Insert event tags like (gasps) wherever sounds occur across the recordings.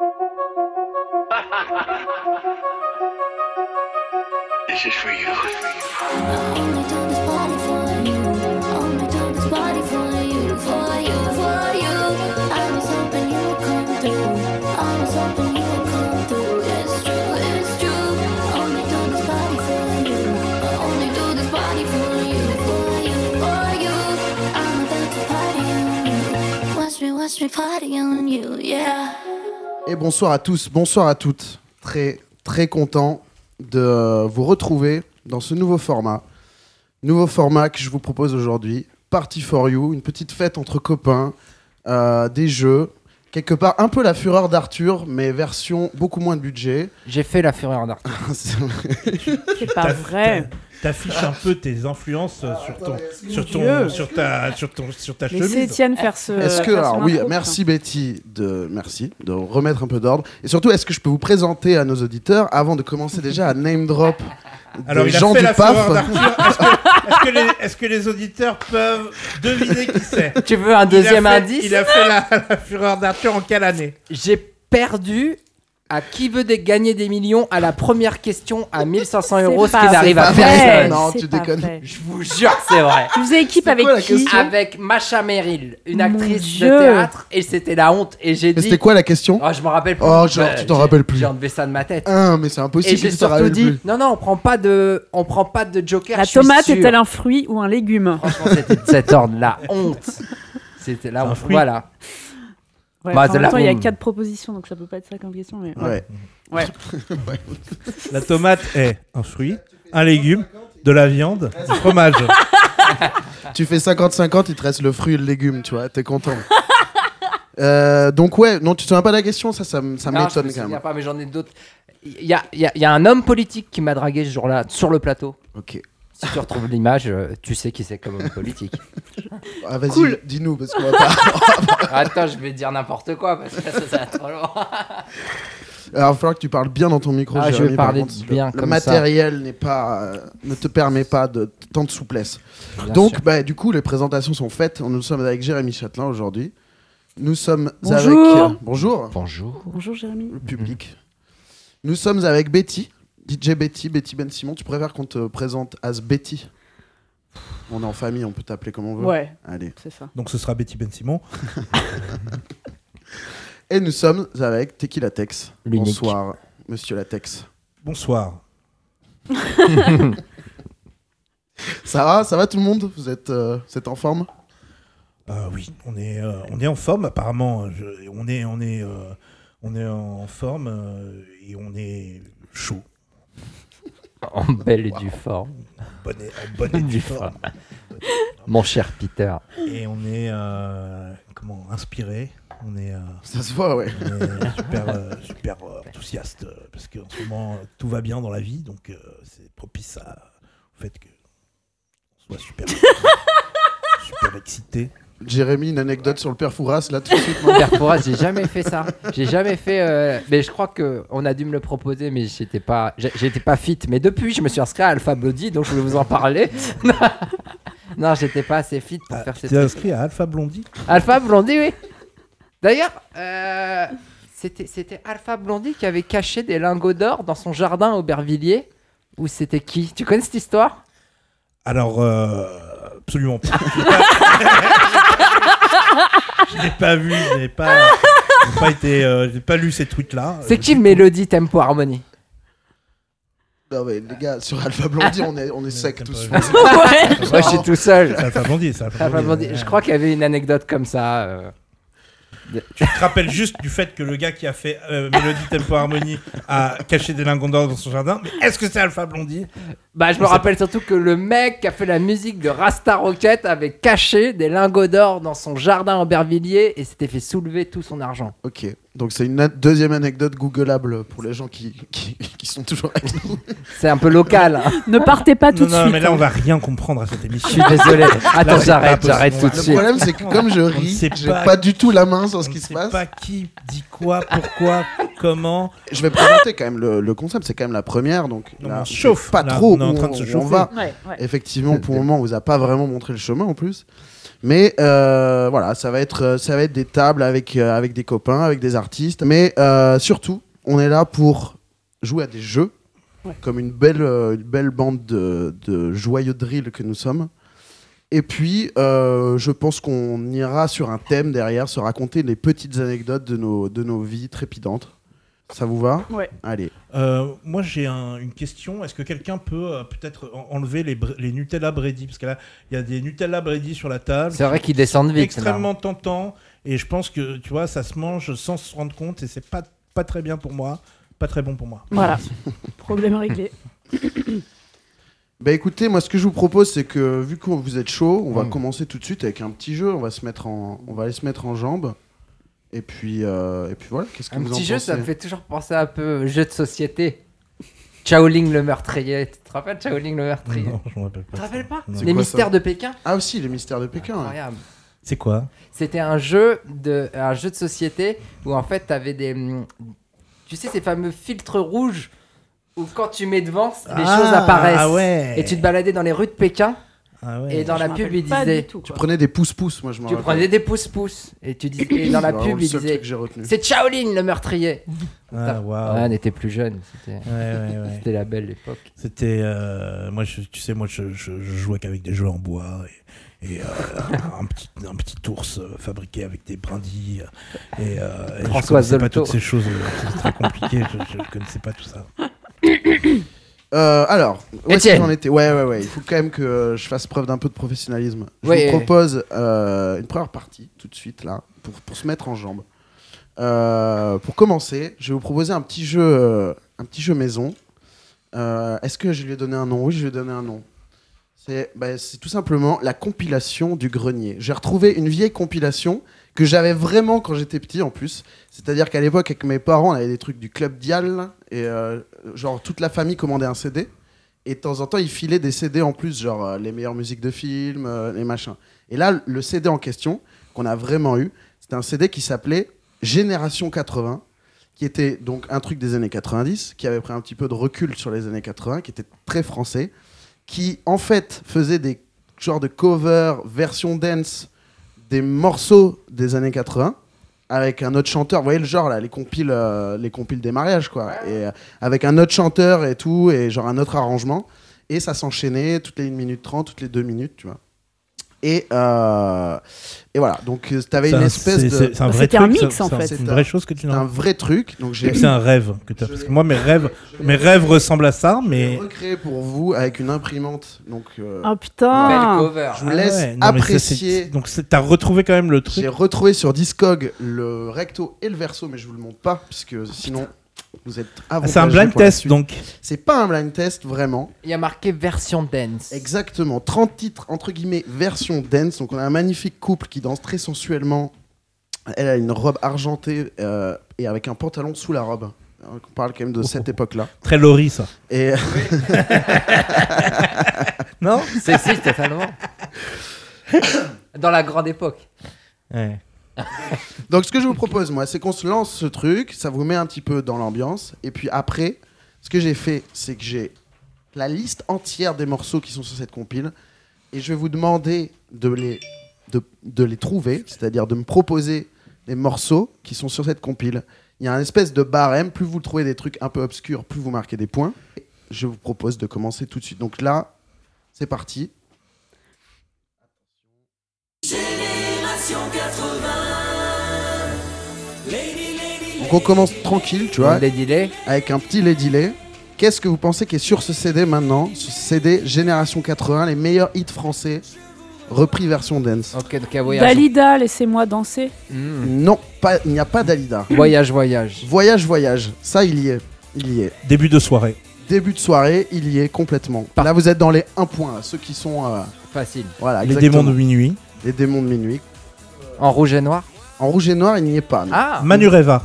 This is for you. Only do this for you. Only do this for you, for you, for you. I was hoping you would come through. I was hoping you would come through. It's true, it's true. Only do this for you. Only do this for you, for you, for you. I'm about to party on you. Watch me, watch me party on you, yeah. Et bonsoir à tous, bonsoir à toutes. Très, très content de vous retrouver dans ce nouveau format. Nouveau format que je vous propose aujourd'hui. Party for You, une petite fête entre copains, euh, des jeux. Quelque part, un peu la fureur d'Arthur, mais version beaucoup moins de budget. J'ai fait la fureur d'Arthur. (laughs) C'est pas vrai. T'affiches un peu tes influences euh, sur ton, sur ton, sur ta, sur ton, sur ta Laissez chemise. Étienne faire ce. Est-ce que, alors oui, merci Betty de, merci de remettre un peu d'ordre. Et surtout, est-ce que je peux vous présenter à nos auditeurs avant de commencer déjà à name drop Alors, des il a gens fait du la PAF. Est-ce que, les, est-ce que les auditeurs peuvent deviner qui c'est? Tu veux un deuxième il a fait, indice? Il a fait la, la fureur d'Arthur en quelle année? J'ai perdu à qui veut des- gagner des millions à la première question à (laughs) 1500 euros, ce C'est qui pas n'arrive à personne. Non, tu déconnes. vrai. Je vous jure c'est vrai. Tu faisais équipe avec quoi qui Avec Macha Merrill, une Mon actrice Dieu. de théâtre, et c'était la honte. Et j'ai Mais dit. C'était quoi la question Oh, je me rappelle plus. Oh, genre, tu t'en j'ai- rappelles plus. J'ai enlevé ça de ma tête. Ah, mais c'est Et impossible j'ai que tu te surtout dit, plus. non, non, on prend pas de, on prend pas de joker. La je tomate est-elle un fruit ou un légume? Franchement, c'était de cet ordre, la honte. C'était fruit. Voilà. Ouais, Bah, en même temps, il y a quatre propositions, donc ça peut pas être ça comme question. Mais... Ouais. Ouais. (laughs) La tomate est un fruit, un légume, de la viande, du fromage. (laughs) Tu fais 50-50, il te reste le fruit et le légume, tu vois, t'es content. (laughs) Euh, donc ouais, non, tu te souviens pas de la question, ça, ça, ça Non, je me m'étonne quand souviens même. pas, mais j'en ai d'autres. Il y a, il y a- y a un homme politique qui m'a dragué ce jour-là sur le plateau. Ok. Si tu retrouves l'image, euh, tu sais qui c'est comme homme politique. Ah, vas-y, Cool. dis-nous, parce qu'on va pas... (laughs) Attends, je vais dire n'importe quoi parce que ça, ça va trop loin. Alors, il va falloir que tu parles bien dans ton micro, Ah, je Jérémy, vais par parler contre, bien le, le comme ça. matériel n'est pas, euh, ne te permet pas de tant de souplesse. Bien Donc, bah, du coup, les présentations sont faites. Nous sommes avec Jérémy Châtelain aujourd'hui. Nous sommes Bonjour. avec... euh, bonjour. bonjour. Bonjour Jérémy. le public. Nous sommes avec Betty, DJ Betty, Betty Ben Simon. Tu préfères qu'on te présente as Betty? On est en famille, on peut t'appeler comme on veut. Ouais, Allez. c'est ça. Donc ce sera Betty Ben Simon. (laughs) Et nous sommes avec Teki Latex. L'unique. Bonsoir, monsieur Latex. Bonsoir. (laughs) Ça va Ça va tout le monde? Vous êtes, euh, vous êtes en forme? Euh, oui, on est, euh, on est en forme apparemment. Je- on, est, on, est, euh, on est en forme euh, et on est chaud. En belle et due forme. Bonne et, en bonne et due Du forme. Mon cher Peter. Et on est euh, comment inspiré. On est, euh, Ça se voit, ouais. on est (laughs) super, euh, super euh, enthousiaste euh, parce qu'en ce moment tout va bien dans la vie, donc euh, c'est propice à, au fait que on soit super, (laughs) super excité. Jérémy, une anecdote sur le père Fouras, là tout de suite. non (laughs) Père Fouras, j'ai jamais fait ça. J'ai jamais fait. euh, Mais je crois que on a dû me le proposer, mais j'étais pas, j'étais pas fit. Mais depuis, je me suis inscrit à Alpha Bloody, donc je voulais vous en parler. (laughs) non, j'étais pas assez fit pour Ah, faire tu ces t'es trucs. inscrit à Alpha Blondie Alpha Blondie, oui. D'ailleurs, euh, c'était c'était Alpha Blondie qui avait caché des lingots d'or dans son jardin à Aubervilliers. Ou c'était qui? Tu connais cette histoire? Alors, euh, absolument pas. (laughs) je n'ai pas vu, je n'ai pas, j'ai pas été, euh, j'ai pas lu ces tweets-là. C'est qui Mélodie Tempo Harmony? Non, mais les gars, sur Alpha Blondie, on est, on est sec tous. Tempo- ouais. Moi, je suis tout seul. (laughs) C'est Alpha Blondie, c'est Alpha Blondie. Je crois qu'il y avait une anecdote comme ça. euh. Tu te rappelles juste du fait que le gars qui a fait euh, Mélodie Tempo Harmony a caché des lingots d'or dans son jardin. Mais est-ce que c'est Alpha Blondie? Bah, je me rappelle surtout que le mec qui a fait la musique de Rasta Rocket avait caché des lingots d'or dans son jardin en Aubervilliers et s'était fait soulever tout son argent. Ok, donc c'est une a- deuxième anecdote googleable pour les gens qui, qui, qui sont toujours avec nous. C'est un peu local. hein. Ne partez pas tout Non, de non, suite. mais là hein. on va rien comprendre à cette Je émission. suis désolé. Attends, j'arrête, pas j'arrête tout de Le suite. problème, c'est que comme je ris, j'ai pas- pas du tout la main sur ce qui se passe. pas qui dit quoi, pourquoi, comment. Je vais présenter quand même le, le concept, c'est quand même la première, donc Non, là, on chauffe, pas là, trop on est en train de se on chauffer. va. Ouais, ouais. Effectivement, pour le moment, on vous a pas vraiment montré le chemin en plus. Mais euh, voilà, ça va être, euh, ça va être des tables avec, euh, avec des copains, avec des artistes. Mais euh, surtout, on est là pour jouer à des jeux, Ouais. comme une belle, une belle bande de, de joyeux drill que nous sommes. Et puis, je pense qu'on ira sur un thème derrière, se raconter les petites anecdotes de nos, de nos vies trépidantes. Ça vous va? Ouais. Allez. Euh, moi, j'ai un- une question. Est-ce que quelqu'un peut euh, peut-être en- enlever les Nutella Brady Parce que là, il y a des Nutella Brady sur la table. C'est vrai qu'ils descendent vite. extrêmement tentant. Et je pense que, tu vois, ça se mange sans se rendre compte. Et c'est pas, pas très bien pour moi. Pas très bon pour moi. Voilà. (laughs) Problème réglé. (coughs) Bah écoutez, moi ce que je vous propose, c'est que vu que vous êtes chaud, on va Mm. commencer tout de suite avec un petit jeu. On va se mettre en, on va aller se mettre en jambes. Et puis, euh, et puis voilà. Qu'est-ce que Un vous petit en jeu, pensez ça me fait toujours penser un peu jeu de société. Shaolin le meurtrier. Tu te rappelles Shaolin le meurtrier Non, je me rappelle pas. Tu te rappelles pas Non. C'est Les quoi, mystères ça de Pékin Ah aussi, les mystères de Pékin. ouais. Incroyable. C'est quoi C'était un jeu de un jeu de société où en fait t'avais des hum, tu sais ces fameux filtres rouges où quand tu mets devant les choses apparaissent. Ah ouais. Et tu te baladais dans les rues de Pékin Ah ouais. et dans Je la pub il disait tout, Tu prenais des pouces-pouces, moi je me tu rappelle. prenais des pouces-pouces et tu dis et dans la pub le il disait c'est Shaolin le meurtrier. Ah. Ah, on était plus jeunes, c'était Ouais, ouais, ouais. (laughs) c'était la belle époque. C'était. euh, moi, je- tu sais, moi, je, je- je jouais qu'avec des jeux en bois et, et, euh, (laughs) un, petit, un petit ours euh, fabriqué avec des brindilles. Et, euh, et je François connaissais pas toutes ces choses. C'est très compliqué. je, je connaissais pas tout ça. (laughs) Euh, alors, où est-ce que j'en étais Ouais, ouais, ouais. Il faut quand même que euh, je fasse preuve d'un peu de professionnalisme. Je Ouais. vous propose euh, une première partie tout de suite là pour, pour se mettre en jambes. Euh, pour commencer, je vais vous proposer un petit jeu, euh, un petit jeu maison. Euh, Est-ce que je lui ai donné un nom Oui, je lui ai donné un nom. C'est bah, c'est tout simplement la compilation du grenier. J'ai retrouvé une vieille compilation que j'avais vraiment quand j'étais petit en plus. C'est-à-dire qu'à l'époque, avec mes parents, on avait des trucs du club Dial. Et euh, genre, toute la famille commandait un CD. Et de temps en temps, ils filaient des CD en plus, genre euh, les meilleures musiques de films, euh, les machins. Et là, le CD en question, qu'on a vraiment eu, c'était un CD qui s'appelait Génération 80, qui était donc un truc des années 90, qui avait pris un petit peu de recul sur les années 80, qui était très français, qui en fait faisait des genres de covers, version dance, des morceaux des années 80 avec un autre chanteur, vous voyez le genre là, les compiles, euh, les compiles des mariages quoi, et euh, avec un autre chanteur et tout, et genre un autre arrangement, et ça s'enchaînait toutes les 1 minute 30, toutes les 2 minutes, tu vois. Et, euh, et voilà, donc euh, t'avais une un- espèce de. c'est- un Bah, vrai un truc, mix, en fait. C'est une vraie chose que tu C'est un vrai truc, donc j'ai. C'est un rêve que tu as. Parce que moi, mes rêves, mes rêves ressemblent à ça, je l'ai mais. recréé pour vous avec une imprimante, donc euh, Oh Belle putain cover. je vous Ah laisse ouais, non, mais ça, c'est- apprécier. Donc, t'as retrouvé quand même le truc. J'ai retrouvé sur Discog le recto et le verso, mais je vous le montre pas, puisque sinon vous êtes Ah, C'est un blind test, donc. C'est pas un blind test, vraiment. Il y a marqué version dance. Exactement. 30 titres, entre guillemets, version dance. Donc on a un magnifique couple qui danse très sensuellement. Elle a une robe argentée euh, et avec un pantalon sous la robe. On parle quand même de cette époque-là. Très Laurie, ça. Et (laughs) Non C'est si, totalement. (laughs) Dans la grande époque. Ouais. (laughs) donc ce que je vous propose, moi, c'est qu'on se lance ce truc. Ça vous met un petit peu dans l'ambiance. Et puis après, ce que j'ai fait, c'est que j'ai la liste entière des morceaux qui sont sur cette compile. Et je vais vous demander de les, de, de les trouver, c'est-à-dire de me proposer les morceaux qui sont sur cette compile. Il y a un espèce de barème. Plus vous trouvez des trucs un peu obscurs, plus vous marquez des points. Je vous propose de commencer tout de suite. Donc là, c'est parti. On commence tranquille, tu vois, Les délais. avec un petit Lady Lay. Qu'est-ce que vous pensez qui est sur ce CD maintenant Ce CD Génération 80, les meilleurs hits français, repris version dance. Ok, donc voyage. Dalida, laissez-moi danser. Hmm. Non, pas- il n'y a pas Dalida. Voyage, voyage. Voyage, voyage, ça il y est. Il y est. Début de soirée. Début de soirée, il y est complètement. Par- Là vous êtes dans les 1 point, là, ceux qui sont... euh, Facile. voilà, Les exactement. démons de minuit. Les démons de minuit. En rouge et noir. En rouge et noir, il n'y est pas. non. Ah Manureva.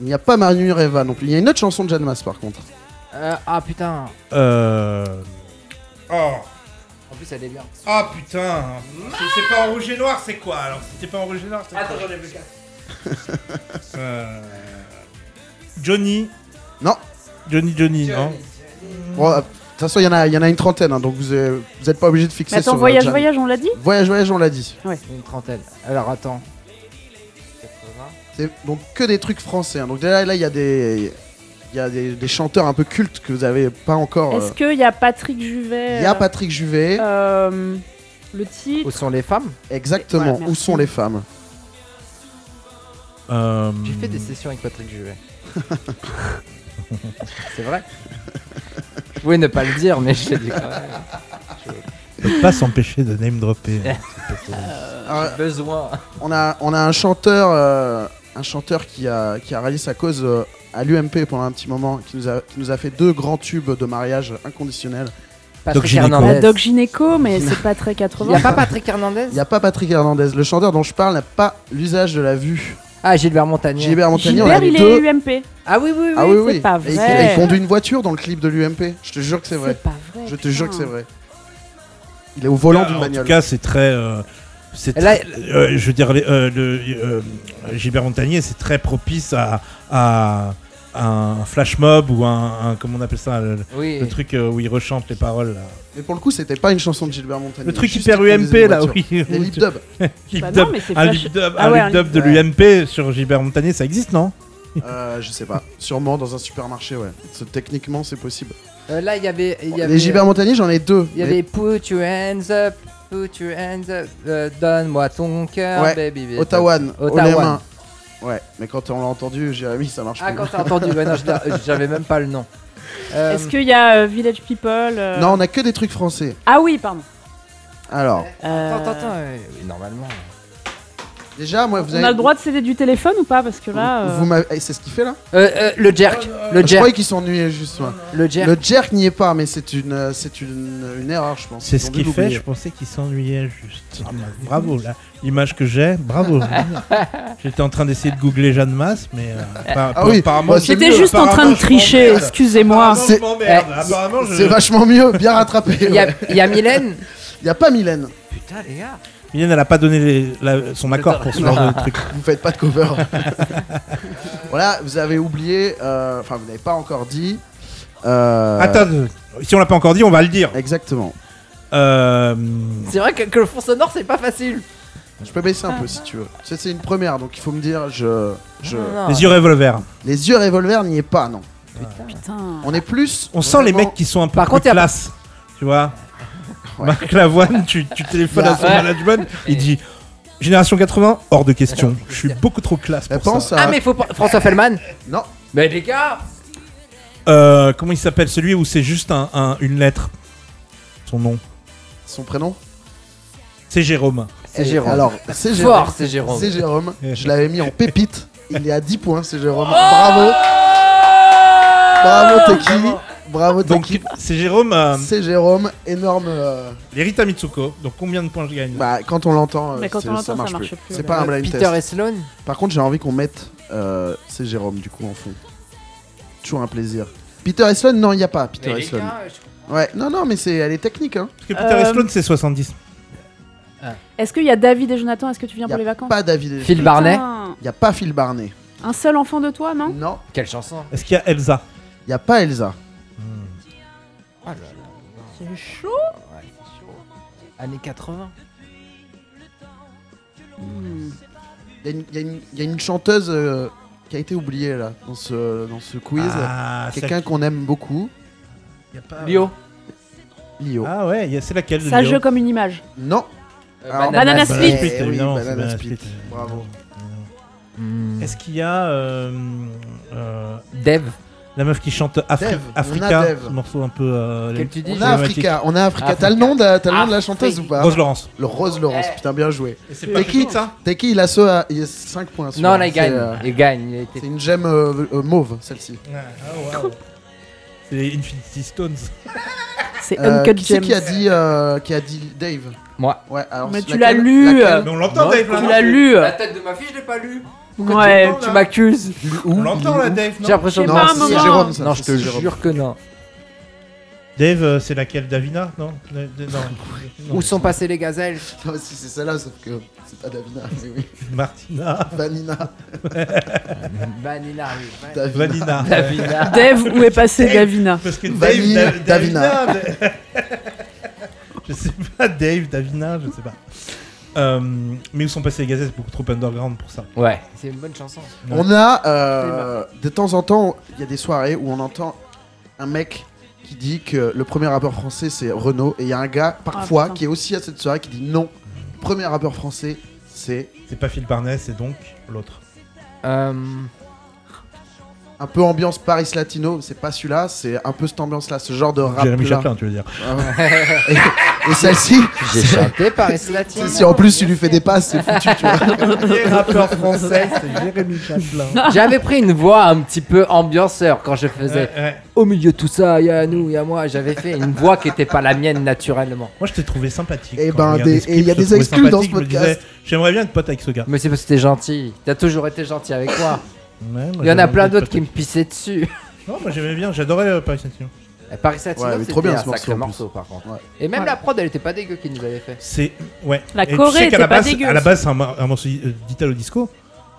Il n'y a pas Manu Reva non plus. Il y a une autre chanson de Jeanne Masse par contre. Euh, Ah putain. Euh... Oh. En plus, elle est bien. Ah putain Si c'est pas en rouge et noir, c'est quoi alors? Si c'est pas en rouge et noir, c'est Attends, quoi? j'en ai plus qu'un. (laughs) Euh, Johnny. Non. Johnny Johnny, non? Bon, euh, toute façon, il y, en a- il y en a une trentaine, hein, donc vous n'êtes pas obligé de fixer Mais attends, sur voyage, Jan. voyage, on l'a dit? Voyage, voyage, on l'a dit. Une trentaine. Alors attends. 80. C'est donc que des trucs français. hein. Donc déjà, là, il y a des. Il y a des, des chanteurs un peu cultes que vous avez pas encore. euh. Est-ce qu'il y a Patrick Juvet Il y a euh, Patrick Juvet. euh, Le titre Où sont les femmes? Exactement. Ouais, merci. Où sont les femmes? Euh, J'ai fait des sessions avec Patrick Juvet. (laughs) C'est vrai? Pouvez ne pas le dire, mais je l'ai dit quand même. on peut pas s'empêcher de name dropper. Alors, (laughs) J'ai besoin. on, a, on a un chanteur, euh, un chanteur qui a, qui a rallié sa cause euh, à l'UMP pendant un petit moment, qui nous, a, qui nous a fait deux grands tubes de mariage inconditionnels. Patrick. La Hernandez. Doc Gynéco, mais c'est pas très 80. Il n'y a pas Patrick Hernandez Il n'y a pas Patrick Hernandez. Le chanteur dont je parle n'a pas l'usage de la vue. Ah, Gilbert Montagnier. Gilbert Montagnier, Gilbert, il deux. est UMP. Ah oui, oui, oui. Ah oui, oui. c'est pas Et il- vrai. il conduit une voiture dans le clip de l'UMP. Je te jure que c'est vrai. pas vrai. Je te jure que c'est vrai. Il est au volant d'une en bagnole. tout cas, c'est très. euh, Là- très- euh, je veux dire, les- euh, le, euh, Gilbert Montagnier, c'est très propice à, à un flash mob ou un, un- comment on appelle ça, le, Oui. le truc euh, où il rechante les paroles. là. Mais pour le coup, c'était pas une chanson de Gilbert Montagnier. Le truc hyper UMP là, oui. Des lip. (laughs) Lip Bah dub. non, mais c'est un lip dub, Ah un lip dub de lip- l'UMP sur Gilbert Montagnier, ça existe, non Euh, je sais pas. Sûrement dans un supermarché, ouais. Techniquement, c'est possible. Euh, là, il y avait. Il y avait, Les Gilbert Montagnier, j'en ai deux. il y Mais- avait Put your hands up. Put your hands up. euh, Donne-moi ton cœur, Ouais. baby. baby. Ottawa, mains. Ouais, mais quand on l'a entendu, Jérémy, ça marche Ah, plus. quand t'as entendu. Ouais, non, je (laughs) j'avais même pas le nom. Euh, Est-ce qu'il y a euh, Village People euh, Non, on a que des trucs français. Ah oui, pardon. Alors, Euh, Attends, attends, attends. euh, oui, normalement. Déjà, moi, vous On avez. a le droit de céder du téléphone ou pas Parce que là. euh, Vous m'avez- eh, C'est ce qu'il fait là Euh, euh, le jerk. Le Je jerk. croyais qu'ils s'ennuyait juste. ouais. Le jerk. Le jerk n'y est pas, mais c'est une, euh, c'est une, une erreur, je pense. C'est Ils ce ont dû qu'il fait, l'oublier. je pensais qu'il s'ennuyait juste. Ah, bah, bravo, là. L'image que j'ai, bravo. (laughs) J'étais en train d'essayer de googler Jeanne Masse, mais euh, par- Ah oui, apparemment, bah, c'est J'étais mieux, juste en train de apparemment, je tricher, m'emmerde. excusez-moi. Apparemment, je m'emmerde. Eh, Apparemment, je- C'est vachement mieux, bien rattrapé. Il y a, ouais. il y a Mylène. (laughs) Il y a pas Mylène. Putain, les gars. Mylène, elle a pas donné les- la- son accord pour ce genre de (laughs) truc. Vous faites pas de cover. (laughs) voilà, vous avez oublié. euh, Enfin, vous n'avez pas encore dit. euh, Attends, si on l'a pas encore dit, on va le dire. Exactement. Euh, C'est vrai que, que le fond sonore, c'est pas facile. Je peux baisser un peu si tu veux. C'est c'est une première, donc il faut me dire. Je, je... Non, non. les yeux revolver. Les yeux revolver n'y est pas, non. Putain. On est plus. On sent les mecs qui sont un peu Par contre, plus classe. Tu vois Ouais. Marc Lavoine, tu, tu téléphones à son Ouais. management, il dit Génération 80, hors de question. Je suis beaucoup trop classe pour pense ça. à. Ah, mais faut pas. François Fellman. (laughs) Non, Mais les gars. Euh, comment il s'appelle Celui où c'est juste un, un- une lettre. Son nom. son prénom C'est Jérôme. C'est Jérôme. Alors, c'est Jérôme. Fort, c'est Jérôme. C'est Jérôme. Je l'avais mis en pépite. Il est à 10 points, c'est Jérôme. Bravo. Bravo, Teki. Bravo, Donc c'est Jérôme, euh, C'est Jérôme, énorme. euh, les Rita Mitsuko. Donc combien de points je gagne Bah, quand on l'entend, euh, Mais quand c'est- on l'entend, ça marche marche plus. plus, C'est pas un blind Peter test. et Sloan. Par contre, j'ai envie qu'on mette euh, c'est Jérôme du coup en fond. Toujours un plaisir. Peter Eslon, non, il n'y a pas Peter Eslon. Ouais, non, non, mais c'est, elle est technique. Hein. Parce que Peter Euh, c'est 70. Est-ce qu'il y a David et Jonathan? Est-ce que tu viens Y pour les vacances? Pas David. Eslon. Phil Barnet. Il n'y a pas Phil Barnet. Un seul enfant de toi, non? Non. Quelle chanson Est-ce qu'il y a Elsa? Il n'y a pas Elsa. Oh là là. C'est chaud. Ouais, c'est chaud. Années 80. Hmm. Il y, a une- il y a une- il y a une chanteuse euh, qui a été oubliée là dans ce, dans ce quiz. Ah, Quelqu'un ça- qu'on aime beaucoup. y a pas- Lio. Lio. Ah ouais, y a- c'est laquelle de Sage Lio comme une image. Non. Euh, Alors, Banana Banana Split. Split, Eh oui, évidemment. Banana c'est Banana Split. Split. Bravo. Est-ce qu'il y a euh, euh, Dev. La meuf qui chante Afri- Dev, on a Africa, Dev. ce morceau un peu. euh, Quel tu dis On a Africa, on a Africa. T'as le nom de, t'as le nom de la chanteuse ou pas Rose Laurence. Le Rose Laurence, putain, bien joué. Pas Teki, ça Teki, il a, ce, à- il a 5 points. Non, là, il gagne. euh, Il gagne. C'est une gemme euh, euh, mauve, celle-ci. Ah, wow. C'est Infinity Stones. C'est Euh, Uncut qui James. qui a dit, euh, qui a dit Dave Moi. Ouais, alors Mais tu l'as lu, euh, Mais on l'entend, Dave. là, Tu l'as lu. La tête de ma fille, je l'ai pas lu. Ouais. tu Tu m'accuses. Où On l'entend, là, Dave. J'ai non l'impression de Non, c'est. Jérôme, ça. Non, je te jure que non. Dave, euh, c'est laquelle Davina Non, Euh, de- non, (laughs) non. Où sont passées les gazelles (laughs) Non, si c'est celle-là, sauf que c'est pas Davina, mais oui. Martina, (laughs) Vanina. Vanilla, oui. Davina. Vanina. Davina. Dave, où est passé Davina Parce que Dave, Davina. Davina. je sais pas, Dave, Davina, je sais pas. Euh, mais où sont passés les gazettes C'est beaucoup trop underground pour ça. Ouais, c'est une bonne chanson. On a, euh, de temps en temps, il y a des soirées où on entend un mec qui dit que le premier rappeur français c'est Renault et il y a un gars parfois putain. qui est aussi à cette soirée qui dit non, le premier rappeur français c'est C'est pas Phil Barnet, c'est donc l'autre. Euh, un peu ambiance Paris Latino, c'est pas celui-là, c'est un peu cette ambiance là, ce genre de rap Jérémy là. Chaplin, tu veux dire. Et celle-ci, (laughs) J'ai chanté Paris Latine. si, si en plus tu lui fais des passes, c'est foutu, tu vois. (laughs) Le premier rappeur français, c'est Jérémy Chaplin. (laughs) J'avais pris une voix un petit peu ambianceur quand je faisais Ouais, ouais. au milieu de tout ça, il y a nous, il y a moi. J'avais fait une voix qui était pas la mienne naturellement. Moi, je t'ai trouvé sympathique. Eh ben, des- et il y a des exclus dans ce podcast. J'aimerais bien être pote avec ce gars. Mais c'est parce que t'es gentil. T'as toujours été gentil avec moi. Ouais, moi, Il y en a plein d'autres qui me pissaient dessus. Non, moi j'aimais bien, j'adorais euh, Paris Latino. Et Paris Latino, Ouais, mais c'était trop bien, un ce morceau, sacré en plus. morceau par contre. Ouais. Et même Ouais. la prod, elle était pas dégueu qu'ils nous avaient fait. C'est ouais. La Et tu Corée qu'à la était pas base, dégueu À la aussi. base, c'est un, mar- un morceau euh, d'Italo Disco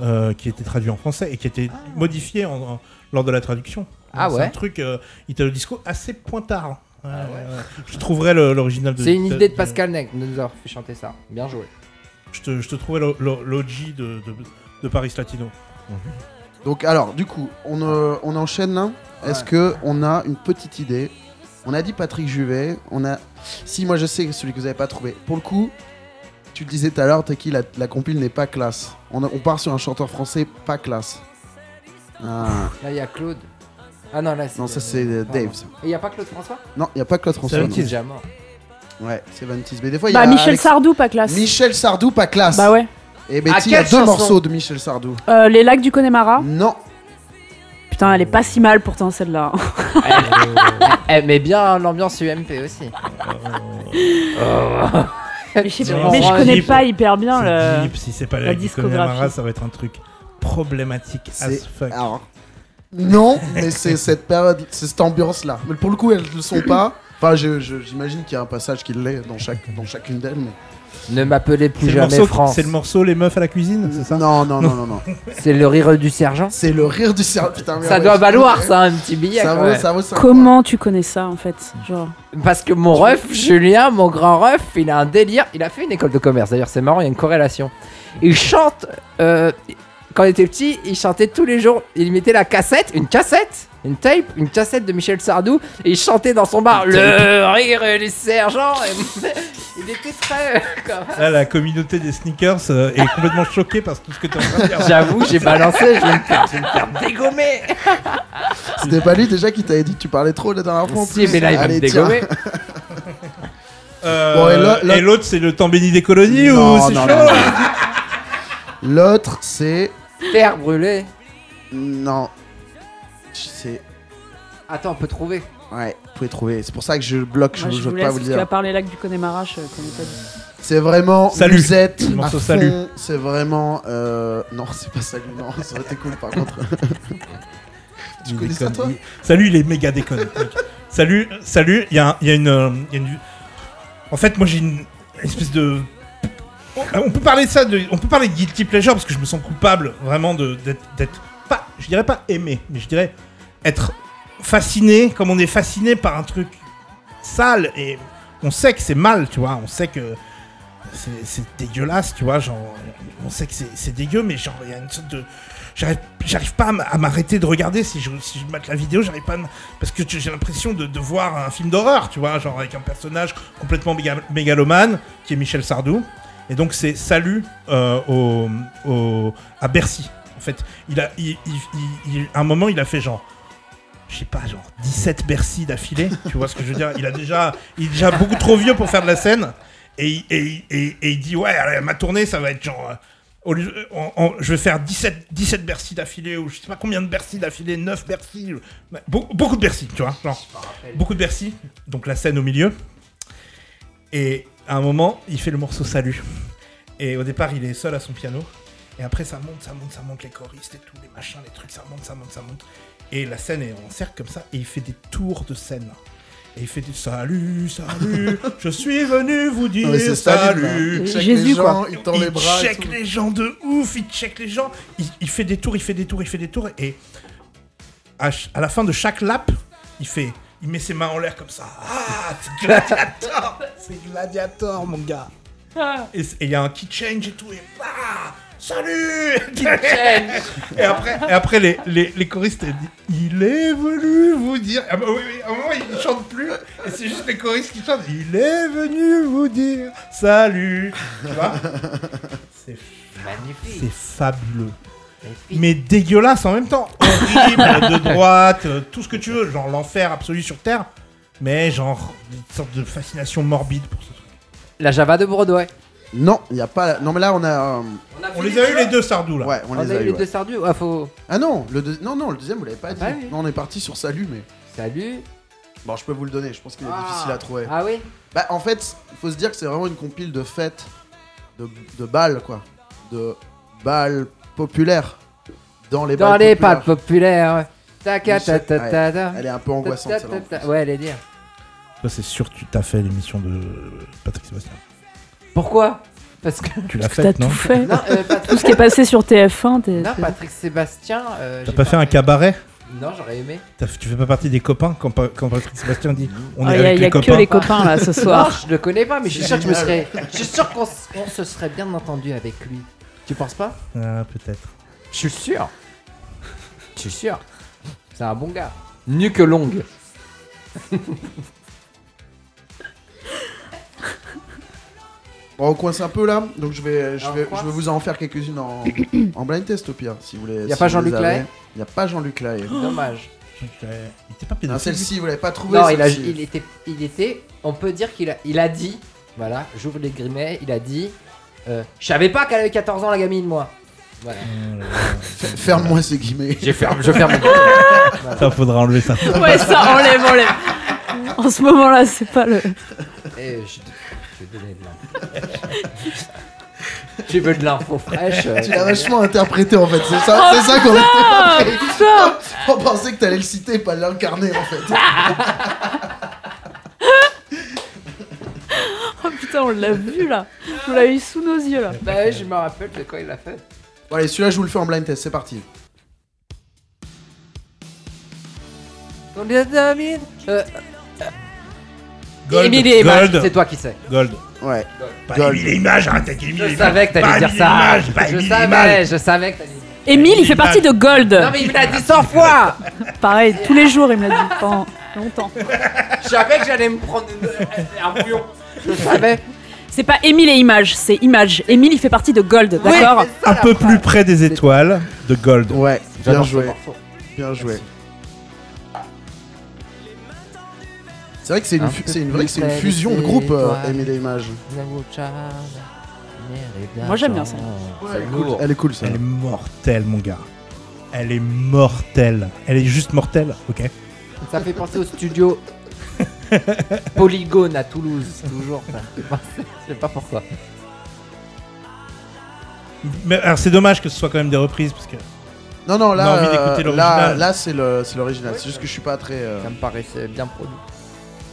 euh, qui était traduit en français et qui était modifié en- en- lors de la traduction. Ah c'est ouais un truc euh, Italo Disco assez pointard. Ouais, ouais, ouais. Je trouverai le- l'original de. C'est une idée de de- Pascal Nec de nous avoir fait chanter ça. Bien joué. Je te, je te l'o- l'o- l'OG de, de, de Paris Latino. Donc alors, du coup, on, euh, on enchaîne là. Est-ce que on a une petite idée? On a dit Patrick Juvet. On a. Si moi je sais celui que vous avez pas trouvé. Pour le coup, tu le disais tout à l'heure, Taki, la, la compile n'est pas classe. On, a- on part sur un chanteur français pas classe. Ah. Là, il y a Claude. Ah non, là, c'est. Non, ça c'est euh, pardon. Dave. ça. Et il y a pas Claude François? Non, il y a pas Claude François. Non. déjà mort. Ouais, c'est 26. Mais des fois, il y Bah, a Michel Alex- Sardou, pas classe. Michel Sardou pas classe. Bah ouais. Et Betty, il y a quelle deux chanson morceaux de Michel Sardou. Euh, les lacs du Connemara. Non. Putain, elle est pas si mal pourtant celle-là. Elle met bien l'ambiance UMP aussi. (laughs) mais je, sais Non, pas- mais je c'est connais deep. pas hyper bien C'est le. deep, si c'est pas la la discographie. discographie, ça va être un truc problématique as fuck. Alors. Non, mais c'est cette période, c'est cette ambiance-là. Mais pour le coup, elles ne le sont pas. Enfin, je- je- j'imagine qu'il y a un passage qui l'est dans, chaque, dans chacune d'elles. Mais... Ne m'appelez plus jamais France. c'est le morceau Les meufs à la cuisine, c'est ça? Non, non, non, non, non. (laughs) C'est le rire du sergent? C'est le rire du cerveau. Putain, Ça doit valoir ça un petit billet. Ça vaut, ça vaut ça. Comment tu connais ça en fait Genre? Parce que mon ref, Julien, mon grand ref, il a un délire. Il a fait une école de commerce. D'ailleurs, c'est marrant, il y a une corrélation. Il chante. euh, quand il était petit, il chantait tous les jours. Il mettait la cassette, une cassette, une tape, une cassette de Michel Sardou. Et il chantait dans son bar le rire du sergent. Et (laughs) il était très. comme- Là, la communauté des sneakers euh, est complètement choquée par tout ce que tu en train de dire. J'avoue, j'ai balancé, je vais me faire, je vais me faire dégommer. C'était pas lui déjà qui t'avait dit que tu parlais trop la dernière fois en Si, plus mais là, il va me Allez, tiens. dégommer. Euh, Bon, et l'autre, c'est le temps béni des colonies Non, ou c'est non, chaud non, non. L'autre, c'est. Terre brûlée. Non. C'est. Attends, on peut trouver. Ouais, vous pouvez trouver. C'est pour ça que je bloque, je Moi, ne je veux pas vous le dire. part les lacs du Connemara, je connais pas du tout. C'est vraiment Salut. Musette Le à morceau fond. Salut. C'est vraiment. euh, Non, c'est pas salut, non, ça aurait été cool par contre. (laughs) tu Il connais ça toi Il- Salut, il est méga déconne. mec. (laughs) salut, salut, il y, a un- il y a une. euh, il y a une- En fait, moi j'ai une espèce de. On peut parler de ça, de... on peut parler de guilty pleasure parce que je me sens coupable vraiment de d'être, d'être pas, je dirais pas aimé, mais je dirais être fasciné, comme on est fasciné par un truc sale et on sait que c'est mal, tu vois, on sait que c'est, dégueulasse, tu vois, genre on sait que c'est, dégueu, mais genre il y a une sorte de J'arrive, pas à m'arrêter de regarder si je, si je mate la vidéo, j'arrive pas à parce que j'ai l'impression de, voir un film d'horreur, tu vois, genre avec un personnage complètement méga- mégalomane qui est Michel Sardou. Et donc c'est salut euh, au, au- à Bercy. En fait, il a, il, il- un moment, il a fait genre, je sais pas, genre 17 Bercy d'affilée. tu vois ce que je veux dire Il a déjà, il est déjà beaucoup trop vieux pour faire de la scène. Et, il- et, et- et il dit ouais, allez, ma tournée, ça va être genre. euh, au lieu- je vais faire 17, 17 Bercy d'affilée, ou je sais pas combien de Bercy d'affilée, 9 Bercy, bah, Be- beaucoup de Bercy, tu vois, genre, beaucoup de Bercy, donc la scène au milieu. Et à un moment, il fait le morceau Salut. Et au départ, il est seul à son piano. Et après, ça monte, ça monte, ça monte, les choristes et tout, les machins, les trucs, ça monte, ça monte, ça monte. Et la scène est en cercle comme ça, et il fait des tours de scène. Et il fait des salut, salut, (laughs) je suis venu vous dire c'est Staline, salut. Il check Jésus, les gens, quoi. il tend les il bras. et check les gens de ouf, il check les gens. Il, il fait des tours, il fait des tours, il fait des tours. Et à, la fin de chaque lap, il fait. Il met ses mains en l'air comme ça. Ah, c'est (laughs) Gladiator C'est Gladiator, mon gars Et il y a un key change et tout. Et ah, salut Et après, et après les, les, les choristes ils disent Il est venu vous dire. Ah bah oui, oui, à un moment, ils ne chantent plus. Et c'est juste les choristes qui chantent Il est venu vous dire salut. Tu vois? C'est Magnifique. c'est fabuleux. magnifique. Mais dégueulasse en même temps. Horrible, de droite, euh, tout ce que tu veux. Genre l'enfer absolu sur Terre. Mais genre une sorte de fascination morbide pour ce truc. La Java de Broadway. Non, il y a pas. Non, mais là, on a. euh, On les a eu les deux sardous là. Ouais, on, On, les a a eu les ouais. deux sardus. Ah, faut. Ah non, le deux- non, non, le deuxième, vous l'avez pas dit. Ah oui. Non, on est parti sur Salut, mais. Salut. Bon, je peux vous le donner, je pense qu'il est Ah. difficile à trouver. Ah oui Bah, en fait, il faut se dire que c'est vraiment une compile de fêtes, de, de balles, quoi. De balles populaires. Dans les Dans balles les populaires. pâtes populaires. Taca ta ta Ouais. ta ta. Elle est un peu angoissante, Ta, celle-là. ta, ta. Ouais, elle est dire. Toi, c'est sûr que tu t'as fait l'émission de Patrick Sébastien. Pourquoi Parce que. Tu l'as non tout fait. Non, euh, Patrick... Tout ce qui est passé sur TF1, t'es- non, Patrick Sébastien. euh, T'as pas fait un cabaret Non, j'aurais aimé. T'as- Tu fais pas partie des copains quand, Pa- quand Patrick Sébastien dit on Ah, est Il y a, avec il y a les que copains les copains là ce Non, soir. je le connais pas, mais je suis sûr que je me serais. Je suis sûr qu'on s- on se serait bien entendu avec lui. Tu penses pas Ah, peut-être. Je suis sûr. Je suis sûr. C'est un bon gars. Nu que longue. (laughs) Bon, on coince un peu là, donc je vais, je Alors, vais, je vais vous en faire quelques-unes en, en blind test au pire, si vous voulez. Y a si pas vous Jean-Luc les avez. Lahaye Y a pas Jean-Luc Lahaye. Dommage. Donc, euh, il était pas Non, pédophile. celle-ci, vous l'avez pas trouvée. Non, il, a, celle-ci. il, était, il était. On peut dire qu'il a, il a dit. Voilà, j'ouvre les grimets. Il a dit. euh, je savais pas qu'elle avait 14 ans, la gamine, moi. Voilà. Oh là là. F- Ferme-moi ces guillemets. J'ai ferme, je ferme. (laughs) Ça, faudra enlever ça. Ouais, ça enlève, enlève. En ce moment-là, c'est pas le. Et je, je vais donner de l'info. (laughs) tu veux de l'info fraîche euh, Tu l'as vachement interprété en fait, c'est ça, c'est ça qu'on était Ah, putain On pensait que t'allais le citer et pas l'incarner en fait. (laughs) Oh putain, on l'a vu là. On l'a eu sous nos yeux là. Bah ouais, je me rappelle de quand il l'a fait. Bon allez, celui-là je vous le fais en blind test, c'est parti. Combien d'amis euh, Gold, Émilie et Image, Gold, c'est toi qui sais. Gold. Ouais. Pas Gold. Émile et Images, arrête avec Émile et Je savais que Pas t'allais dire ça. Pas Je savais, Images. je savais que t'allais dire. Émile, il fait partie de Gold. Non mais il me l'a dit 100 fois (laughs) Pareil, tous les jours, il me l'a dit pendant longtemps. Je savais que j'allais me prendre une- un bouillon. Je (laughs) savais. C'est pas Émile et Image, c'est Image. Émile, il fait partie de Gold, d'accord Un peu plus près des étoiles de Gold. Ouais, bien joué, bien joué. C'est vrai que c'est une, c'est une, fusion de des groupe, euh, Images. Moi, j'aime bien ça. Elle est cool ça. Elle est mortelle, mon gars. Elle est mortelle. Elle est juste mortelle, ok Ça fait penser au studio (laughs) Polygone à Toulouse, toujours. Je sais pas pourquoi. Mais alors, c'est dommage que ce soit quand même des reprises parce que. Non, non, On a là, envie euh, d'écouter là, l'original. c'est l'original. C'est juste que je suis pas très. euh, Ça me paraissait bien produit.